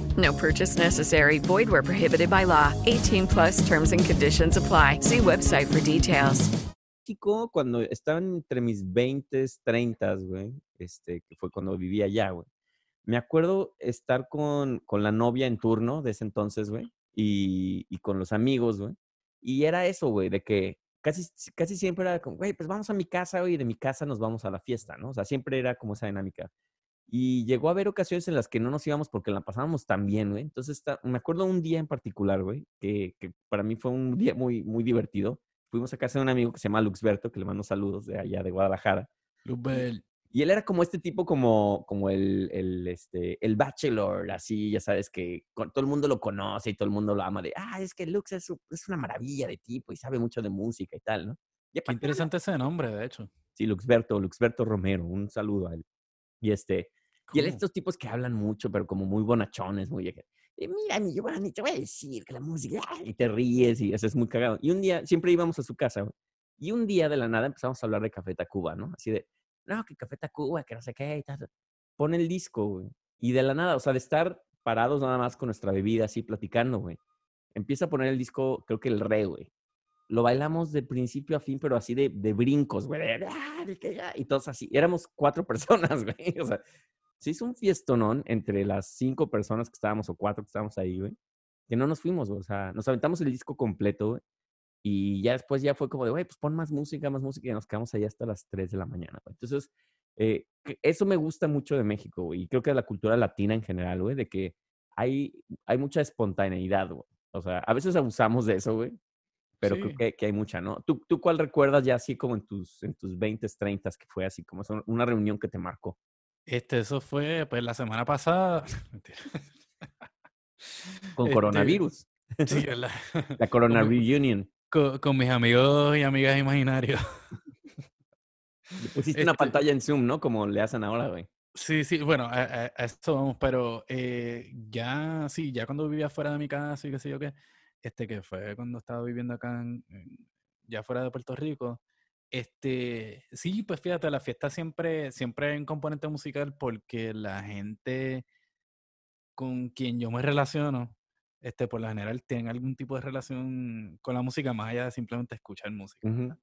[SPEAKER 5] No purchase necessary. Void where prohibited by law. 18 plus terms and conditions apply. See website for details.
[SPEAKER 3] México, cuando estaba entre mis 20, 30, güey, este, que fue cuando vivía allá, güey. Me acuerdo estar con, con la novia en turno de ese entonces, güey, y, y con los amigos, güey. Y era eso, güey, de que casi, casi siempre era como, güey, pues vamos a mi casa, güey, y de mi casa nos vamos a la fiesta, ¿no? O sea, siempre era como esa dinámica. Y llegó a haber ocasiones en las que no nos íbamos porque la pasábamos tan bien, güey. Entonces, está, me acuerdo un día en particular, güey, que, que para mí fue un día muy, muy divertido. Fuimos a casa de un amigo que se llama Luxberto, que le mando saludos de allá de Guadalajara.
[SPEAKER 4] Luxbel.
[SPEAKER 3] Y él era como este tipo, como, como el, el, este, el bachelor, así, ya sabes, que con- todo el mundo lo conoce y todo el mundo lo ama, de, ah, es que Lux es, es una maravilla de tipo y sabe mucho de música y tal, ¿no? Y
[SPEAKER 4] Qué interesante ese nombre, de hecho.
[SPEAKER 3] Sí, Luxberto, Luxberto Romero, un saludo a él. Y este, y él,
[SPEAKER 4] Cool.
[SPEAKER 3] estos tipos que hablan mucho, pero como muy bonachones, muy... "Eh, mira, mi Giovanni, te voy a decir que la música... ah", Y te ríes y eso es muy cagado. Y un día, siempre íbamos a su casa, güey, y un día de la nada empezamos a hablar de Café Tacuba, ¿no? Así de, no, que Café Tacuba, que no sé qué y tal. Pone el disco, güey. Y de la nada, o sea, de estar parados nada más con nuestra bebida así platicando, güey. Empieza a poner el disco, creo que el re, güey. Lo bailamos de principio a fin, pero así de, de brincos, güey. "Ah, de que ya", Y todos así. Éramos cuatro personas, güey. O sea, se hizo un fiestonón entre las cinco personas que estábamos o cuatro que estábamos ahí, güey. Que no nos fuimos. O sea, nos aventamos el disco completo, güey. Y ya después ya fue como de, güey, pues pon más música, más música. Y nos quedamos ahí hasta las 3 de la mañana, güey. Entonces, eh, eso me gusta mucho de México, güey. Y creo que de la cultura latina en general, güey, de que hay, hay mucha espontaneidad, güey. O sea, a veces abusamos de eso, güey. Pero creo
[SPEAKER 4] Sí.
[SPEAKER 3] que, que hay mucha, ¿no? ¿Tú, ¿Tú cuál recuerdas ya así como en tus, en tus 20, 30 que fue así como una reunión que te marcó?
[SPEAKER 4] Este, eso fue, pues, la semana pasada.
[SPEAKER 3] Con
[SPEAKER 4] Este,
[SPEAKER 3] coronavirus.
[SPEAKER 4] Sí, ¿verdad?
[SPEAKER 3] La Corona
[SPEAKER 4] Con
[SPEAKER 3] Reunion.
[SPEAKER 4] Con, con mis amigos y amigas imaginarios.
[SPEAKER 3] Pusiste una
[SPEAKER 4] Este-
[SPEAKER 3] pantalla en Zoom, ¿no? Como le hacen ahora, güey.
[SPEAKER 4] Sí, sí, bueno, a, a- a eso vamos, pero eh, ya, sí, ya cuando vivía fuera de mi casa y qué sé yo qué, este que fue cuando estaba viviendo acá, en- en- ya fuera de Puerto Rico, este, sí, pues fíjate, la fiesta siempre, siempre hay un componente musical porque la gente con quien yo me relaciono, este, por lo general tienen algún tipo de relación con la música más allá de simplemente escuchar música.
[SPEAKER 3] Ujú.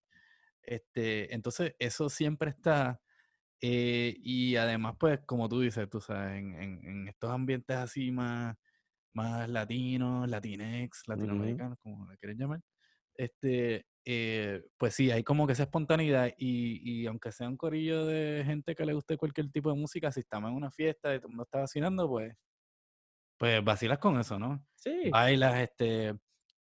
[SPEAKER 4] Este, entonces, eso siempre está. eh, y además, pues, como tú dices, tú sabes, en, en- en estos ambientes así más, más latinos, latinex, latinoamericanos, como le quieren llamar, este, eh, pues sí, hay como que esa espontaneidad y, y aunque sea un corillo de gente que le guste cualquier tipo de música, si estamos en una fiesta y todo el mundo está vacilando, pues, pues vacilas con eso, ¿no?
[SPEAKER 3] Sí.
[SPEAKER 4] Bailas, este,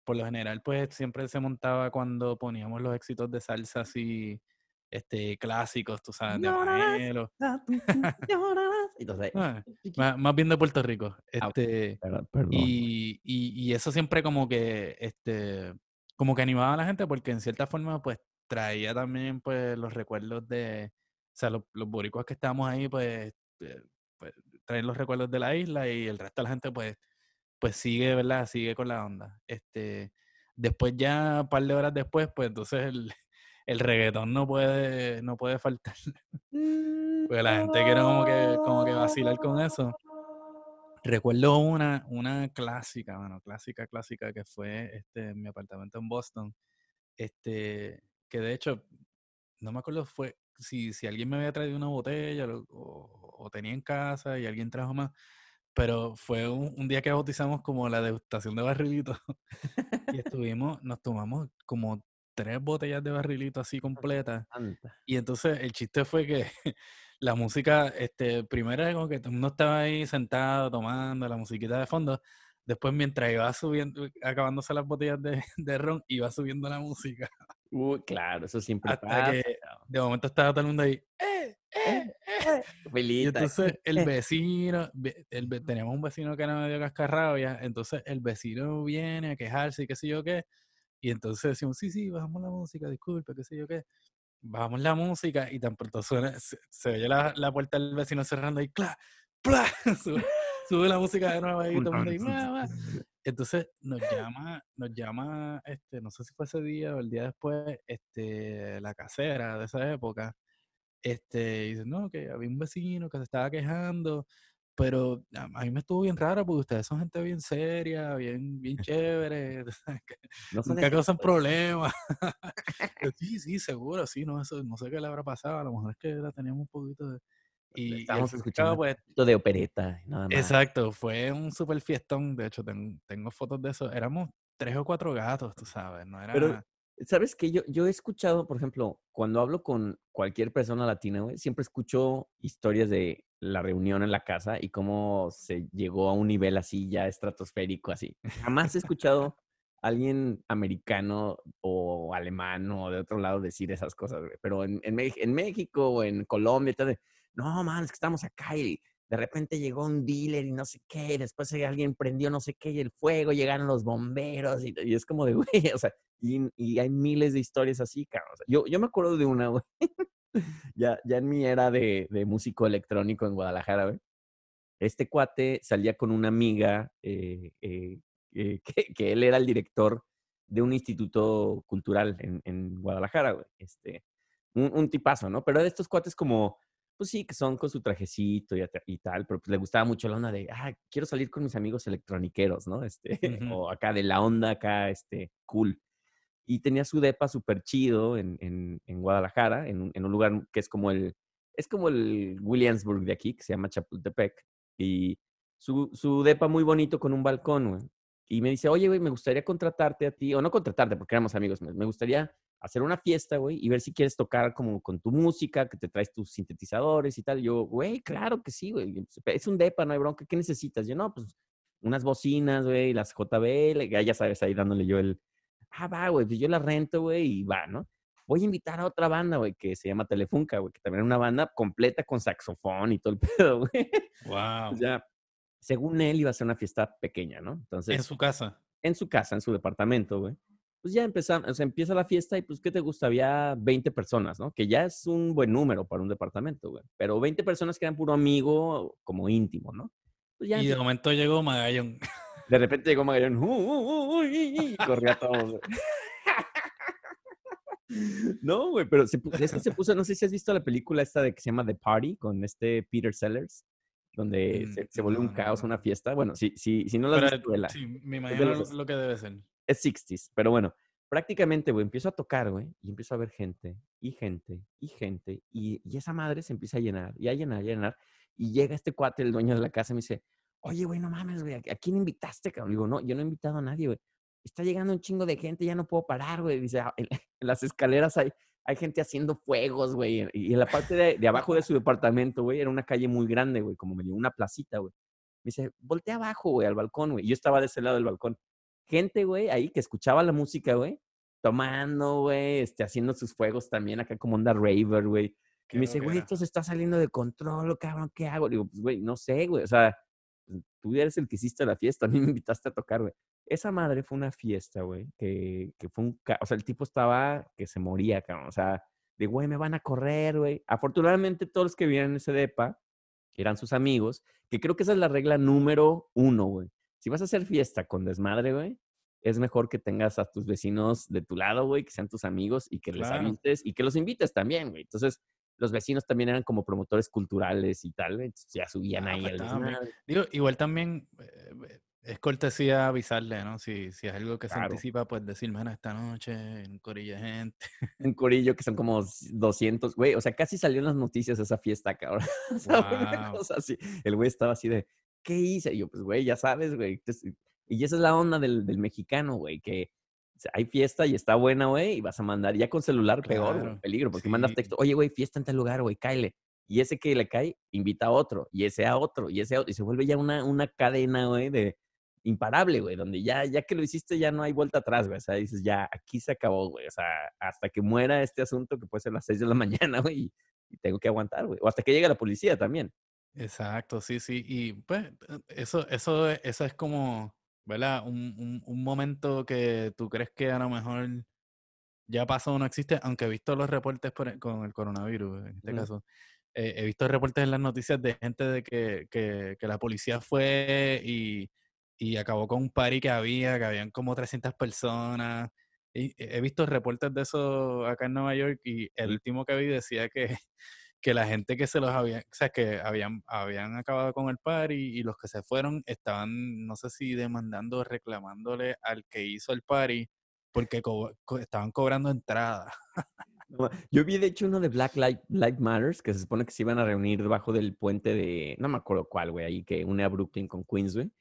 [SPEAKER 4] por lo general, pues siempre se montaba cuando poníamos los éxitos de salsa así, este, clásicos, tú sabes, de
[SPEAKER 3] Llorarás,
[SPEAKER 4] Maelo.
[SPEAKER 3] Entonces,
[SPEAKER 4] Ah, más, más bien de Puerto Rico.
[SPEAKER 3] Ah,
[SPEAKER 4] Este,
[SPEAKER 3] perdón, perdón.
[SPEAKER 4] y, y, y eso siempre como que, este, como que animaba a la gente porque en cierta forma, pues, traía también, pues, los recuerdos de, o sea, los, los boricuas que estábamos ahí, pues, eh, pues, traen los recuerdos de la isla y el resto de la gente, pues, pues sigue, ¿verdad? Sigue con la onda. Este, después ya, un par de horas después, pues, entonces el, el reggaetón no puede, no puede faltar. Porque la gente quiere como que, como que vacilar con eso. Recuerdo una, una clásica, bueno, clásica, clásica, que fue este, en mi apartamento en Boston. Este, que de hecho, no me acuerdo fue si, si alguien me había traído una botella o, o tenía en casa y alguien trajo más, pero fue un, un día que bautizamos como la degustación de barrilito. y estuvimos, nos tomamos como tres botellas de barrilito así completas. Y entonces el chiste fue que la música, este, primero era como que todo el mundo estaba ahí sentado tomando la musiquita de fondo. Después, mientras iba subiendo, acabándose las botellas de, de ron, iba subiendo la música.
[SPEAKER 3] Uy, claro, eso siempre
[SPEAKER 4] Hasta
[SPEAKER 3] pasa.
[SPEAKER 4] que de momento estaba todo el mundo ahí. ¡Eh, eh, eh! Y
[SPEAKER 3] Felita.
[SPEAKER 4] entonces el vecino, ve- el teníamos un vecino que era medio cascarrabia, entonces el vecino viene a quejarse y qué sé yo qué, y entonces decimos, sí, sí, bajamos la música, disculpe, qué sé yo qué, bajamos la música y tan pronto suena, se, se oye la, la puerta del vecino cerrando y ¡cla! ¡pla! Sube, la música de nuevo ahí, todo mundo ahí. Entonces nos llama, nos llama, este, no sé si fue ese día o el día después, este, la casera de esa época, este, dice, no, que había un vecino que se estaba quejando pero a, mí me estuvo bien raro porque ustedes son gente bien seria, bien, bien chévere, que
[SPEAKER 3] No
[SPEAKER 4] nunca causan problemas. Sí, sí, seguro, sí, no, eso, no sé qué le habrá pasado, a lo mejor es que la teníamos un poquito de... Y, fin y
[SPEAKER 3] escuchando
[SPEAKER 4] pues,
[SPEAKER 3] un de opereta, nada más.
[SPEAKER 4] Exacto, fue un super fiestón. De hecho, ten- tengo fotos de eso. Éramos tres o cuatro gatos, tú sabes, no era.
[SPEAKER 3] Pero, ¿sabes qué? Yo, yo he escuchado, por ejemplo, cuando hablo con cualquier persona latina, güey, siempre escucho historias de la reunión en la casa y cómo se llegó a un nivel así ya estratosférico, así. Jamás he escuchado a alguien americano o alemán o de otro lado decir esas cosas, güey. Pero en, en, en México o en Colombia, tal, de, no, man, es que estamos acá y de repente llegó un dealer y no sé qué, y después alguien prendió no sé qué y el fuego, llegaron los bomberos y, y es como de, güey, o sea, y, y hay miles de historias así, cabrón. O sea, yo, yo me acuerdo de una, güey, ya, ya en mi era de, de músico electrónico en Guadalajara. Este cuate salía con una amiga eh, eh, eh, que, que él era el director de un instituto cultural en, en Guadalajara, güey. Este, un, un tipazo, ¿no? Pero de estos cuates como, pues sí, que son con su trajecito y, tal, pero pues le gustaba mucho la onda de, ah, quiero salir con mis amigos electroniqueros, ¿no? Este, o acá de la onda acá, este, cool. Y tenía su depa súper chido en, en, en Guadalajara, en en un lugar que es como el, es como el Williamsburg de aquí, que se llama Chapultepec. Y su, su depa muy bonito con un balcón, güey. Y me dice, oye, güey, me gustaría contratarte a ti, o no contratarte porque éramos amigos, me, gustaría hacer una fiesta, güey, y ver si quieres tocar como con tu música, que te traes tus sintetizadores y tal. Yo, güey, claro que sí, güey. Es un depa, no hay bronca. ¿Qué necesitas? Yo, no, pues unas bocinas, güey, las JBL, ya sabes, ahí dándole yo el, ah, va, güey, pues yo la rento, güey, y va, ¿no? Voy a invitar a otra banda, güey, que se llama Telefunca, güey, que también es una banda completa con saxofón y todo el pedo, güey.
[SPEAKER 4] Wow.
[SPEAKER 3] Pues ya, según él, iba a ser una fiesta pequeña, ¿no? Entonces,
[SPEAKER 4] En su casa.
[SPEAKER 3] en su casa, en su departamento, güey. Pues ya empezamos, o sea, empieza la fiesta y pues, ¿qué te gusta? Había 20 personas, ¿no? Que ya es un buen número para un departamento, güey. Pero 20 personas que eran puro amigo, como íntimo, ¿no? Pues ya
[SPEAKER 4] Y de momento llegó Magallón.
[SPEAKER 3] de repente llegó Magallón, "Uh, uh, uh, uy, y, y", y corría güey. No, güey, pero se, es que se puso, no sé si has visto la película esta de que se llama The Party con este Peter Sellers, donde
[SPEAKER 4] Mm,
[SPEAKER 3] se, se vuelve un
[SPEAKER 4] no, no,
[SPEAKER 3] caos, una fiesta. Bueno, si, si, si no la has visto,
[SPEAKER 4] sí, me
[SPEAKER 3] Es
[SPEAKER 4] imagino lo, lo que debe ser.
[SPEAKER 3] es 60s, pero bueno, prácticamente, güey, empiezo a tocar, güey, y empiezo a ver gente, y gente, y gente, y, y esa madre se empieza a llenar, y a llenar, y a llenar, y llega este cuate, el dueño de la casa, y me dice, oye, güey, no mames, güey, ¿a quién invitaste, cabrón? Digo, no, yo no he invitado a nadie, güey. Está llegando un chingo de gente, ya no puedo parar, güey. Dice, "Ah, en, en las escaleras hay, hay gente haciendo fuegos, güey. Y en la parte de, de abajo de su departamento, güey, era una calle muy grande, güey, como medio una placita, güey. Me dice, voltea abajo, güey, al balcón, güey. Yo estaba de ese lado del balcón gente, güey, ahí que escuchaba la música, güey, tomando, güey, este, haciendo sus fuegos también acá como onda raver, güey. Y me dice, güey, esto se está saliendo de control, cabrón, ¿qué hago? Digo, pues, güey, no sé, güey, o sea, tú eres el que hiciste la fiesta, a mí me invitaste a tocar, güey. Esa madre fue una fiesta, güey, que, que fue un, o sea, el tipo estaba que se moría, cabrón, o sea, de, güey, me van a correr, güey. Afortunadamente todos los que vivían en ese depa eran sus amigos, que creo que esa es la regla número uno, güey. Si vas a hacer fiesta con desmadre, güey, es mejor que tengas a tus vecinos de tu lado, güey, que sean tus amigos y que les avises y que los invites también, güey. Entonces, los vecinos también eran como promotores culturales y tal, güey. Entonces, ya subían
[SPEAKER 4] Ah,
[SPEAKER 3] ahí
[SPEAKER 4] pues,
[SPEAKER 3] desmadre.
[SPEAKER 4] Digo, igual también eh, eh, es cortesía avisarle, ¿no? Si, si es algo que se anticipa, pues decir, mano, esta noche, un corillo de gente.
[SPEAKER 3] Un corillo que son como 200, güey. O sea, casi salió en las noticias esa fiesta, cabrón. O sea, fue una
[SPEAKER 4] Wow.
[SPEAKER 3] cosa así. El güey estaba así de, ¿qué hice? Y yo, pues, güey, ya sabes, güey. Entonces, Y esa es la onda del, del mexicano, güey, que o sea, hay fiesta y está buena, güey, y vas a mandar ya con celular peor, güey, peligro, porque mandas texto, oye, güey, fiesta en tal lugar, güey, cáele. Y ese que le cae, invita a otro, y ese a otro, y ese a otro, y se vuelve ya una, una cadena, güey, de imparable, güey, donde ya, ya que lo hiciste ya no hay vuelta atrás, güey, o sea, dices, ya, aquí se acabó, güey, o sea, hasta que muera este asunto que puede ser las 6 de la mañana, güey, y, tengo que aguantar, güey, o hasta que llegue la policía también.
[SPEAKER 4] Exacto, sí, sí. Y pues eh, eso, eso, es- eso es como, ¿verdad? Un, un, un momento que tú crees que a lo mejor ya pasó o no existe, aunque he visto los reportes por e- con el coronavirus, en este
[SPEAKER 3] Ujú.
[SPEAKER 4] caso. eh, he visto reportes en las noticias de gente de que, que, que la policía fue y, y acabó con un party que había, que habían como 300 personas. Y he visto reportes de eso acá en Nueva York y el último que vi decía que, que la gente que se los había, o sea, que habían, habían acabado con el party y los que se fueron estaban, no sé si demandando, reclamándole al que hizo el party porque co- co- estaban cobrando entrada.
[SPEAKER 3] Yo vi de hecho uno de Black Lives Matters, que se supone que se iban a reunir debajo del puente de, no me acuerdo cuál, güey, ahí que une a Brooklyn con Queens, güey.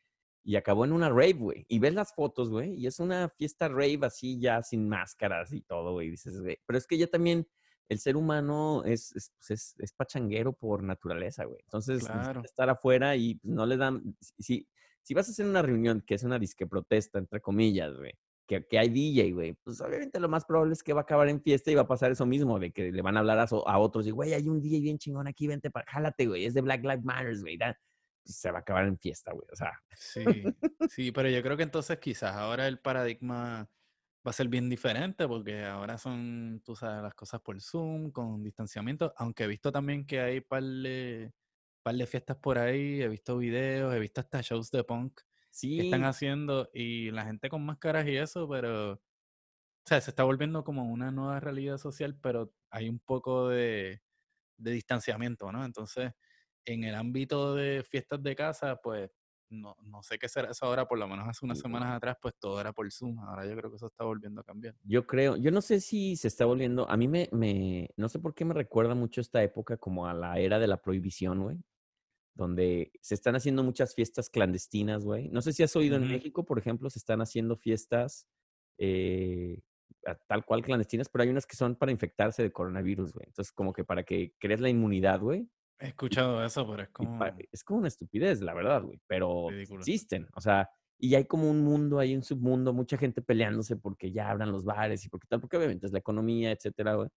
[SPEAKER 3] Y acabó en una rave, güey. Y ves las fotos, güey, y es una fiesta rave así ya sin máscaras y todo, güey. Dices, güey. Pero es que ya también el ser humano es, es, pues, es, es pachanguero por naturaleza, güey. Entonces,
[SPEAKER 4] Claro.
[SPEAKER 3] estar afuera y pues, no le dan, si, si vas a hacer una reunión que es una disque protesta, entre comillas, güey, que, que hay DJ, güey, pues obviamente lo más probable es que va a acabar en fiesta y va a pasar eso mismo, de que le van a hablar a, so- a otros y, güey, hay un DJ bien chingón aquí, vente para, jálate, güey, es de Black Lives Matters, güey, da- pues, se va a acabar en fiesta, güey, o sea,
[SPEAKER 4] Sí, sí, pero yo creo que entonces quizás ahora el paradigma va a ser bien diferente porque ahora son, tú sabes, las cosas por Zoom, con distanciamiento, aunque he visto también que hay par de, par de fiestas por ahí, he visto videos, he visto hasta shows de punk que están haciendo y la gente con máscaras y eso, pero, o sea, se está volviendo como una nueva realidad social, pero hay un poco de, de distanciamiento, ¿no? Entonces, en el ámbito de fiestas de casa, pues no, no sé qué será eso ahora, por lo menos hace unas semanas atrás, pues todo era por Zoom. Ahora yo creo que eso está volviendo a cambiar.
[SPEAKER 3] yo creo, yo no sé si se está volviendo, a mí me, me, no sé por qué me recuerda mucho esta época como a la era de la prohibición, güey, donde se están haciendo muchas fiestas clandestinas, güey. No sé si has oído en. México, por ejemplo, se están haciendo fiestas eh, tal cual clandestinas, pero hay unas que son para infectarse de coronavirus, güey. Entonces, como que para que crees la inmunidad, güey.
[SPEAKER 4] He escuchado eso, pero es como
[SPEAKER 3] es como una estupidez, la verdad, güey, pero
[SPEAKER 4] ridículo.
[SPEAKER 3] existen. O sea, y hay como un mundo, hay un submundo, mucha gente peleándose porque ya abran los bares y porque tal, porque obviamente es la economía, etcétera, güey.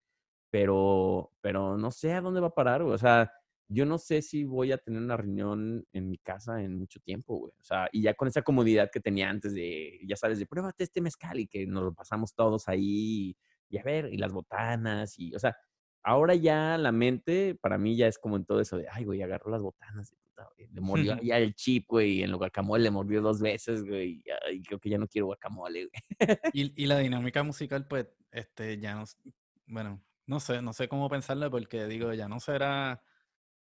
[SPEAKER 3] Pero, pero no sé a dónde va a parar, güey. O sea, yo no sé si voy a tener una reunión en mi casa en mucho tiempo, güey. O sea, y ya con esa comodidad que tenía antes de, ya sabes, de pruébate este mezcal y que nos lo pasamos todos ahí y, y a ver, y las botanas y, o sea, ahora ya la mente para mí ya es como en todo eso de, ay, güey, agarró las botanas, y puta, güey, le mordió ya el chip, güey, y en el guacamole le mordió dos veces, güey, y, creo que ya no quiero guacamole, güey.
[SPEAKER 4] Y, y la dinámica musical, pues, este, ya no, bueno, no sé, no sé cómo pensarla porque digo, ya no será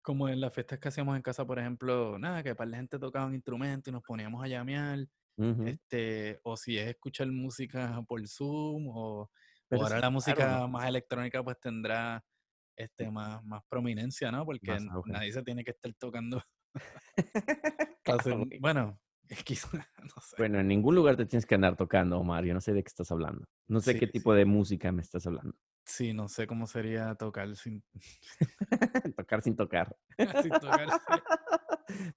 [SPEAKER 4] como en las fiestas que hacíamos en casa, por ejemplo, nada, que para la gente tocaba un instrumento y nos poníamos a llamear,
[SPEAKER 3] Ujú.
[SPEAKER 4] este, o si es escuchar música por Zoom, o
[SPEAKER 3] Pero
[SPEAKER 4] ahora
[SPEAKER 3] sí,
[SPEAKER 4] la música más electrónica pues tendrá este más, más prominencia, ¿no? Porque nadie se tiene que estar tocando.
[SPEAKER 3] Claro,
[SPEAKER 4] bueno, es que no sé.
[SPEAKER 3] Bueno, en ningún lugar te tienes que andar tocando, Omar. Yo no sé de qué estás hablando. No sé
[SPEAKER 4] Sí,
[SPEAKER 3] qué tipo de música me estás hablando.
[SPEAKER 4] sí, no sé cómo sería tocar sin,
[SPEAKER 3] Tocar sin tocar.
[SPEAKER 4] sin tocarse.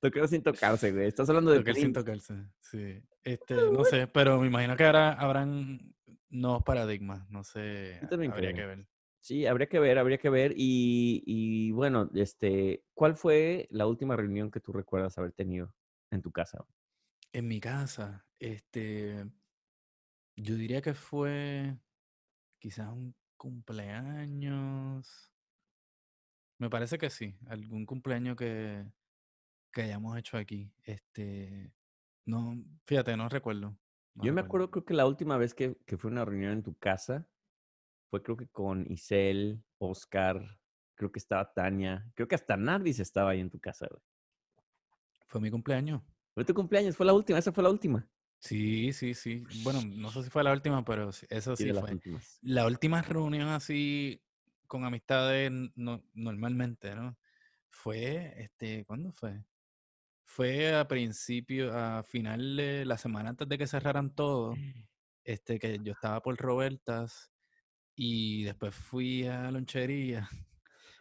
[SPEAKER 3] Tocar sin tocarse, güey. Estás hablando de
[SPEAKER 4] Tocar sin tocarse, sí. Este, no sé, pero me imagino que ahora habrán nuevos paradigmas, no sé,
[SPEAKER 3] también
[SPEAKER 4] habría
[SPEAKER 3] creo.
[SPEAKER 4] que ver.
[SPEAKER 3] Sí, habría que ver, habría que ver. Y, y bueno, este, ¿cuál fue la última reunión que tú recuerdas haber tenido en tu casa?
[SPEAKER 4] En mi casa, este, yo diría que fue quizás un cumpleaños. Me parece que sí, algún cumpleaños que, que hayamos hecho aquí. Este, no, fíjate, no recuerdo.
[SPEAKER 3] Yo me acuerdo, creo que la última vez que, que fue una reunión en tu casa fue creo que con Isel, Oscar, creo que estaba Tania, creo que hasta Nardis estaba ahí en tu casa, güey.
[SPEAKER 4] Fue mi cumpleaños.
[SPEAKER 3] Fue tu cumpleaños, fue la última, esa fue la última.
[SPEAKER 4] Sí, sí, sí. Bueno, no sé si fue la última, pero eso
[SPEAKER 3] Sí,
[SPEAKER 4] fue.
[SPEAKER 3] últimas.
[SPEAKER 4] La última reunión así con amistades no- normalmente, ¿no? Fue, este, ¿cuándo fue? Fue a principio, a final de la semana antes de que cerraran todo, este, que yo estaba por Robertas y después fui a lonchería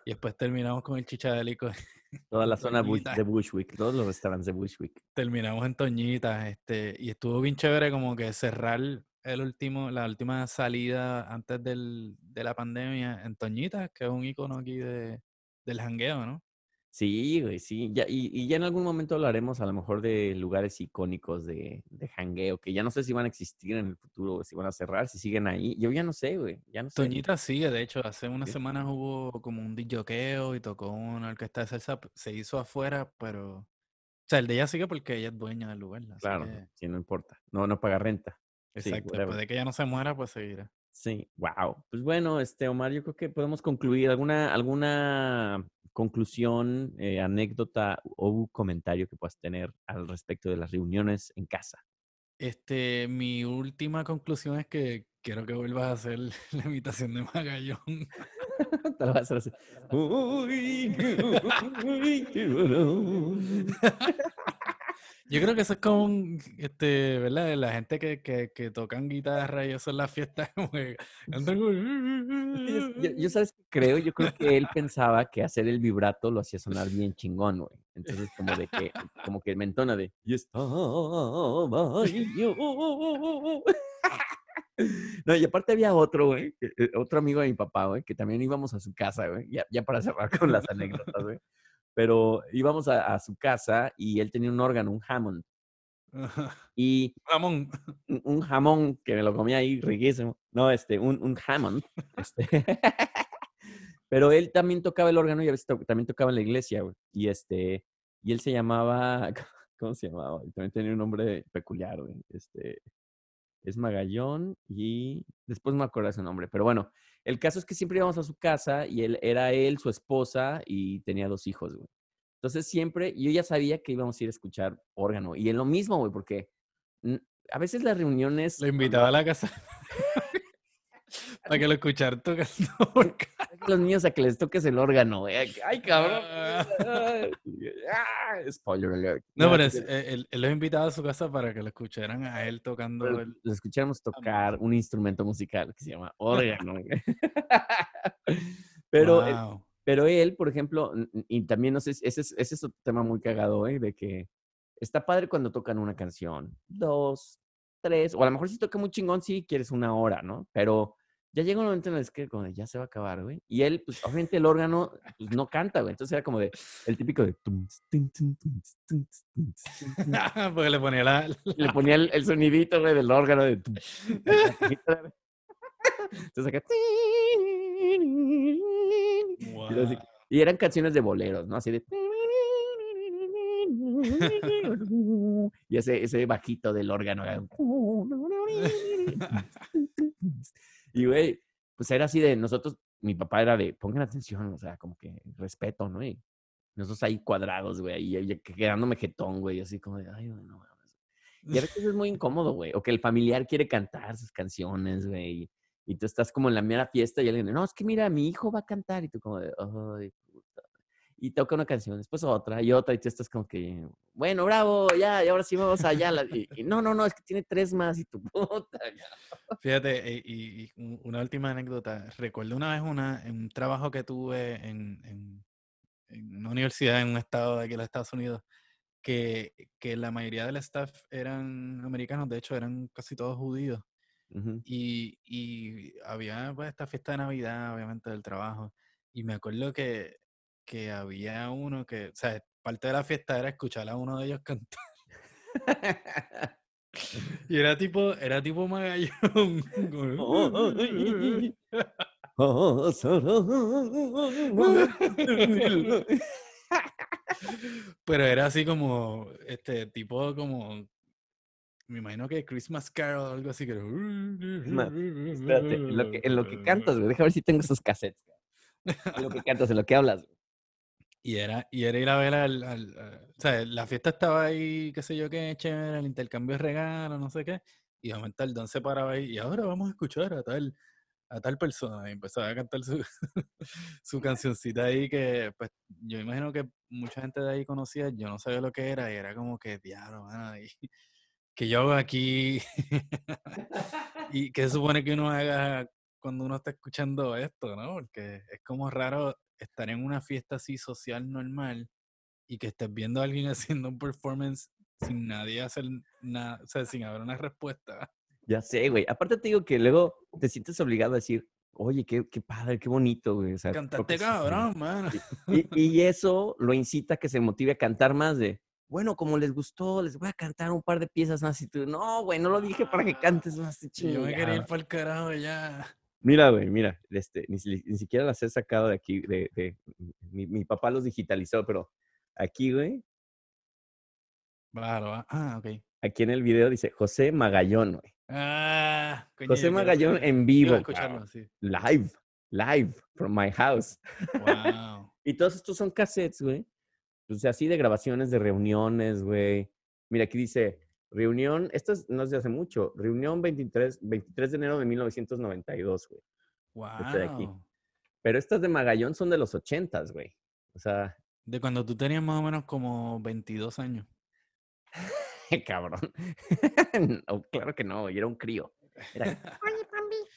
[SPEAKER 4] y después terminamos con el chichadélico.
[SPEAKER 3] Toda la zona
[SPEAKER 4] Toñita.
[SPEAKER 3] de Bushwick, todos los restaurantes de Bushwick.
[SPEAKER 4] Terminamos en Toñitas, este, y estuvo bien chévere como que cerrar el último, la última salida antes del, de la pandemia en Toñitas, que es un icono aquí de, del jangueo, ¿no?
[SPEAKER 3] Sí, güey, sí. Ya, y, y ya en algún momento hablaremos a lo mejor de lugares icónicos de, de jangueo, que ya no sé si van a existir en el futuro, si van a cerrar, si siguen ahí. Yo ya no sé, güey, ya no sé.
[SPEAKER 4] Toñitas sigue, de hecho, hace unas
[SPEAKER 3] Sí.
[SPEAKER 4] semanas hubo como un disjoqueo y tocó una orquesta de salsa, se hizo afuera, pero, o sea, el de ella sigue porque ella es dueña del lugar,
[SPEAKER 3] Claro,
[SPEAKER 4] que,
[SPEAKER 3] sí, no importa. No, no paga renta.
[SPEAKER 4] Exacto, después de que ella no se muera, pues seguirá.
[SPEAKER 3] Sí, wow. Pues bueno, este Omar, yo creo que podemos concluir alguna alguna conclusión, eh, anécdota o comentario que puedas tener al respecto de las reuniones en casa.
[SPEAKER 4] Este, mi última conclusión es que quiero que vuelvas a hacer la imitación de Magallón.
[SPEAKER 3] Te lo vas a hacer así. Uy, uy, tiburón.
[SPEAKER 4] Yo creo que eso es como, un, este, ¿verdad? La gente que, que, que tocan guitarra y eso en las fiestas, como-
[SPEAKER 3] Yo, yo, ¿sabes creo? Yo creo que él pensaba que hacer el vibrato lo hacía sonar bien chingón, güey. Entonces, como de que, como que me entona de, y estaba yo. No, y aparte había otro, güey, que- eh, otro amigo de mi papá, güey, que también íbamos a su casa, güey, ya, ya para cerrar con las anécdotas, güey. Pero íbamos a, a su casa y él tenía un órgano, un Hammond. Y
[SPEAKER 4] jamón.
[SPEAKER 3] Un, un jamón que me lo comía ahí riquísimo. No, este, un, un Hammond. Este. Pero él también tocaba el órgano y a veces también tocaba en la iglesia, güey. Y este, y él se llamaba, ¿cómo se llamaba? También tenía un nombre peculiar, güey. Este, es Magallón y después no me acuerdo de su nombre. Pero bueno, el caso es que siempre íbamos a su casa y él era él, su esposa y tenía dos hijos, güey. Entonces siempre, yo ya sabía que íbamos a ir a escuchar órgano. Y en lo mismo, güey, porque a veces las reuniones...
[SPEAKER 4] Lo invitaba a la casa para que lo escucharan tocando
[SPEAKER 3] los niños a que les toques el órgano, güey. Ay, cabrón.
[SPEAKER 4] Ah.
[SPEAKER 3] Spoiler alert.
[SPEAKER 4] No, pero
[SPEAKER 3] es
[SPEAKER 4] es- eh, él, él los invitaba a su casa para que lo escucharan a él tocando
[SPEAKER 3] Pero
[SPEAKER 4] el...
[SPEAKER 3] lo escucháramos tocar un instrumento musical que se llama órgano. güey. pero, eh, pero él, por ejemplo, y también no sé, ese es, ese es tema muy cagado, ¿eh? De que está padre cuando tocan una canción, dos, tres, o a lo mejor si toca muy chingón, sí, quieres una hora, ¿no? Pero ya llega un momento en el que como de, ya se va a acabar, güey. Y él, pues, obviamente el órgano, pues, no canta, güey. Entonces era como de, el típico de...
[SPEAKER 4] Porque le ponía la...
[SPEAKER 3] Le ponía el, el sonidito, güey, del órgano de... Entonces acá... Y eran canciones de boleros, ¿no? Así de... Y ese, ese bajito del órgano. Y, güey, pues era así de nosotros, mi papá era de, pongan atención, o sea, como que respeto, ¿no? Y nosotros ahí cuadrados, güey, y quedándome jetón, güey, así como de, ay, güey, no mames". Y a veces es muy incómodo, güey, o que el familiar quiere cantar sus canciones, güey, y, tú estás como en la mera fiesta y alguien, no, es que mira, mi hijo va a cantar, y tú como de, ay. Y toca una canción, después otra y otra, y tú estás como que, bueno, bravo, ya, y ahora sí vamos allá. Y, y no, no, no, es que tiene tres más, y tu puta, ya.
[SPEAKER 4] Fíjate, eh, y, y un- una última anécdota. Recuerdo una vez una, en un trabajo que tuve en, en- en una universidad en un estado de aquí en los Estados Unidos, que, que la mayoría del staff eran americanos, de hecho eran casi todos judíos.
[SPEAKER 3] Ujú.
[SPEAKER 4] Y, y había pues, esta fiesta de Navidad, obviamente, del trabajo. Y me acuerdo que, que había uno que, o sea, parte de la fiesta era escuchar a uno de ellos cantar. Y era tipo, era tipo Magallón. Pero era así como, este tipo como, me imagino que Christmas Carol o algo así que...
[SPEAKER 3] Espérate, en lo que, en lo que cantas, güey, deja ver si tengo esos cassettes. En lo que cantas, en lo que hablas.
[SPEAKER 4] Y era, y era ir a ver al, al- a- O sea, la fiesta estaba ahí, qué sé yo qué, chévere, el intercambio de regalos, no sé qué. Y de el don se paraba ahí, y ahora vamos a escuchar a tal, a tal persona. Y empezaba a cantar su, su cancioncita ahí que, pues, yo imagino que mucha gente de ahí conocía, yo no sabía lo que era, y era como que, diablo, que yo hago aquí? y qué se supone que uno haga cuando uno está escuchando esto, ¿no? Porque es como raro estar en una fiesta así social normal y que estés viendo a alguien haciendo un performance sin nadie hacer nada, o sea, sin haber una respuesta.
[SPEAKER 3] Ya sé, güey. Aparte te digo que luego te sientes obligado a decir, oye, qué, qué padre, qué bonito, güey. O sea,
[SPEAKER 4] Cantaste cabrón, mano.
[SPEAKER 3] Y, y eso lo incita a que se motive a cantar más de, bueno, como les gustó, les voy a cantar un par de piezas más. Y tú, no, güey, no lo dije para que cantes más.
[SPEAKER 4] Y yo me quería ir
[SPEAKER 3] chingada".
[SPEAKER 4] para el carajo ya.
[SPEAKER 3] Mira, güey, mira, este, ni, si- ni siquiera las he sacado de aquí, de, de- mi, mi papá los digitalizó, pero aquí, güey,
[SPEAKER 4] Claro, ah, ah, ok.
[SPEAKER 3] aquí en el video dice José Magallón, güey.
[SPEAKER 4] Ah, coño,
[SPEAKER 3] José
[SPEAKER 4] quiero
[SPEAKER 3] Magallón en vivo.
[SPEAKER 4] escucharlo, sí.
[SPEAKER 3] Live, live from my house.
[SPEAKER 4] Wow.
[SPEAKER 3] Y todos estos son cassettes, güey. O sea, así de grabaciones de reuniones, güey. Mira, aquí dice, reunión, esto es- no es de hace mucho, reunión 23, 23 de enero de 1992, güey. Este de aquí.
[SPEAKER 4] Wow.
[SPEAKER 3] Pero estas de Magallón son de los 80s, güey. O sea,
[SPEAKER 4] De cuando tú tenías más o menos como 22 años.
[SPEAKER 3] cabrón. No, claro que no, güey, era un crío. Era-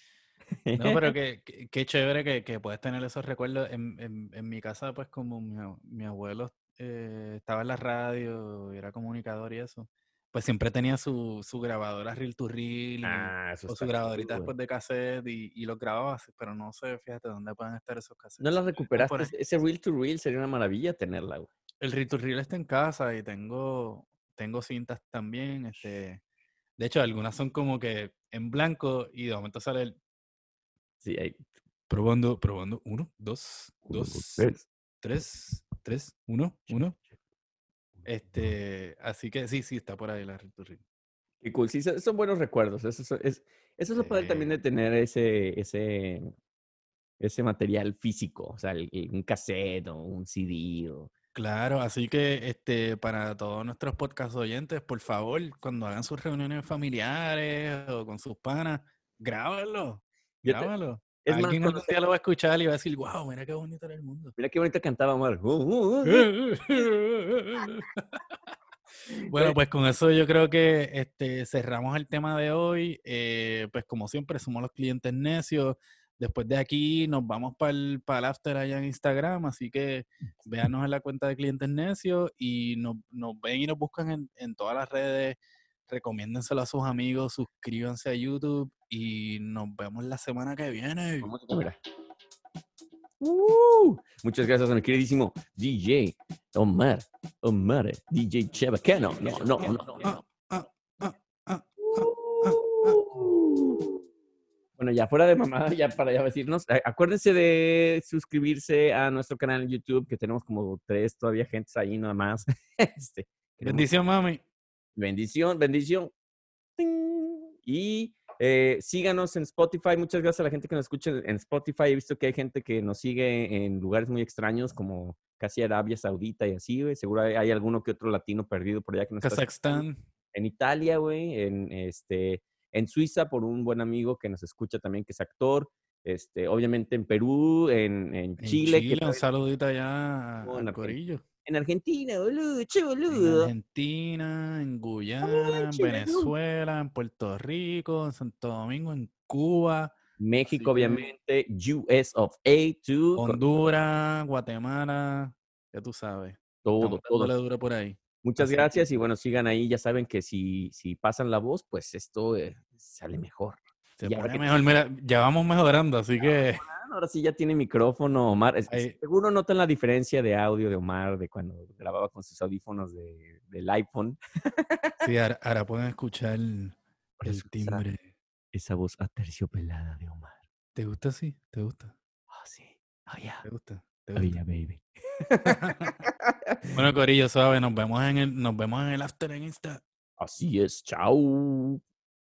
[SPEAKER 4] No, pero que, que- qué chévere que, que puedes tener esos recuerdos. En, en, en mi casa, pues como mi abuelo eh, estaba en la radio, era comunicador y eso, pues siempre tenía su, su grabadora reel to reel
[SPEAKER 3] Ah,
[SPEAKER 4] o su grabadorita
[SPEAKER 3] cool,
[SPEAKER 4] después de cassette y, y los grababa, pero no sé, fíjate dónde pueden estar esos cassettes.
[SPEAKER 3] ¿No la
[SPEAKER 4] Están
[SPEAKER 3] recuperaste? Ese- reel to reel sería una maravilla tenerla, güey.
[SPEAKER 4] El reel to reel está en casa y tengo, tengo cintas también. Este, de hecho, algunas son como que en blanco y de momento sale el
[SPEAKER 3] Sí, ahí.
[SPEAKER 4] Probando, probando. Uno, dos,
[SPEAKER 3] Uno,
[SPEAKER 4] dos,
[SPEAKER 3] dos, tres.
[SPEAKER 4] tres, tres, uno, uno. Este, así que sí, sí, está por ahí la Reel.
[SPEAKER 3] Qué cool. Sí, son buenos recuerdos. Eso, es- es, eso es lo padre también de tener ese, ese, ese material físico. O sea, el- el- un cassette o un CD. O...
[SPEAKER 4] Claro, así que este, para todos nuestros podcast oyentes, por favor, cuando hagan sus reuniones familiares o con sus panas,
[SPEAKER 3] te-
[SPEAKER 4] grábalo.
[SPEAKER 3] Es más, cuando
[SPEAKER 4] algún día lo va a escuchar y va a decir, wow, mira qué bonito era el mundo.
[SPEAKER 3] Mira qué bonito cantaba Omar. Uh, uh, uh.
[SPEAKER 4] Bueno, pues con eso yo creo que este, cerramos el tema de hoy. Eh, pues como siempre, somos los clientes necios. Después de aquí nos vamos para el, after allá en Instagram, así que véanos en la cuenta de clientes necios y nos, nos ven y nos buscan en, en todas las redes. Recomiéndenselo a sus amigos, suscríbanse a YouTube y nos vemos la semana que viene.
[SPEAKER 3] Uh, muchas gracias a mi queridísimo DJ Omar. Omar, DJ Chabacano. No, no, no. no. Bueno, ya fuera de mamá, ya para ya decirnos, a- acuérdense de suscribirse a nuestro canal en YouTube, que tenemos como tres todavía gentes ahí nada más. Este, queremos-
[SPEAKER 4] Bendición, mami.
[SPEAKER 3] Bendición, bendición. Ting. Y eh, síganos en Spotify. Muchas gracias a la gente que nos escucha en Spotify. He visto que hay gente que nos sigue en lugares muy extraños, como casi Arabia Saudita y así, güey. Seguro hay, hay alguno que otro latino perdido por allá que nos está.
[SPEAKER 4] Kazajstán.
[SPEAKER 3] En Italia, güey. En, este, en Suiza, por un buen amigo que nos escucha también, que es actor. Este, obviamente en Perú, en, en
[SPEAKER 4] En
[SPEAKER 3] Chile.
[SPEAKER 4] Chile,
[SPEAKER 3] que
[SPEAKER 4] un saludito allá
[SPEAKER 3] Argen-
[SPEAKER 4] corillo.
[SPEAKER 3] En Argentina, boludo, che,
[SPEAKER 4] En
[SPEAKER 3] boludo.
[SPEAKER 4] Argentina, en Guyana, en Venezuela, en Puerto Rico, en Santo Domingo, en Cuba,
[SPEAKER 3] México, obviamente, US of A, con
[SPEAKER 4] Honduras, Guatemala, ya tú sabes.
[SPEAKER 3] todo, todo.
[SPEAKER 4] dándole duro por ahí.
[SPEAKER 3] Muchas gracias y bueno, sigan ahí. Ya saben que si, si pasan la voz, pues esto eh, sale mejor.
[SPEAKER 4] Se pone mejor. Mira, ya vamos mejorando, así que
[SPEAKER 3] Ahora sí ya tiene micrófono, Omar.
[SPEAKER 4] Ahí.
[SPEAKER 3] seguro notan la diferencia de audio de Omar de cuando grababa con sus audífonos de, del iPhone.
[SPEAKER 4] sí, ahora, ahora pueden escuchar el, timbre.
[SPEAKER 3] Esa voz aterciopelada de Omar.
[SPEAKER 4] ¿Te gusta así? ¿Te gusta?
[SPEAKER 3] Oh, sí. Oh, yeah.
[SPEAKER 4] ¿Te gusta? ¿Te
[SPEAKER 3] Oh,
[SPEAKER 4] gusta?
[SPEAKER 3] yeah, baby.
[SPEAKER 4] Bueno, Corillo, suave, nos vemos en el, nos vemos en el after en Insta.
[SPEAKER 3] Así es. Chao.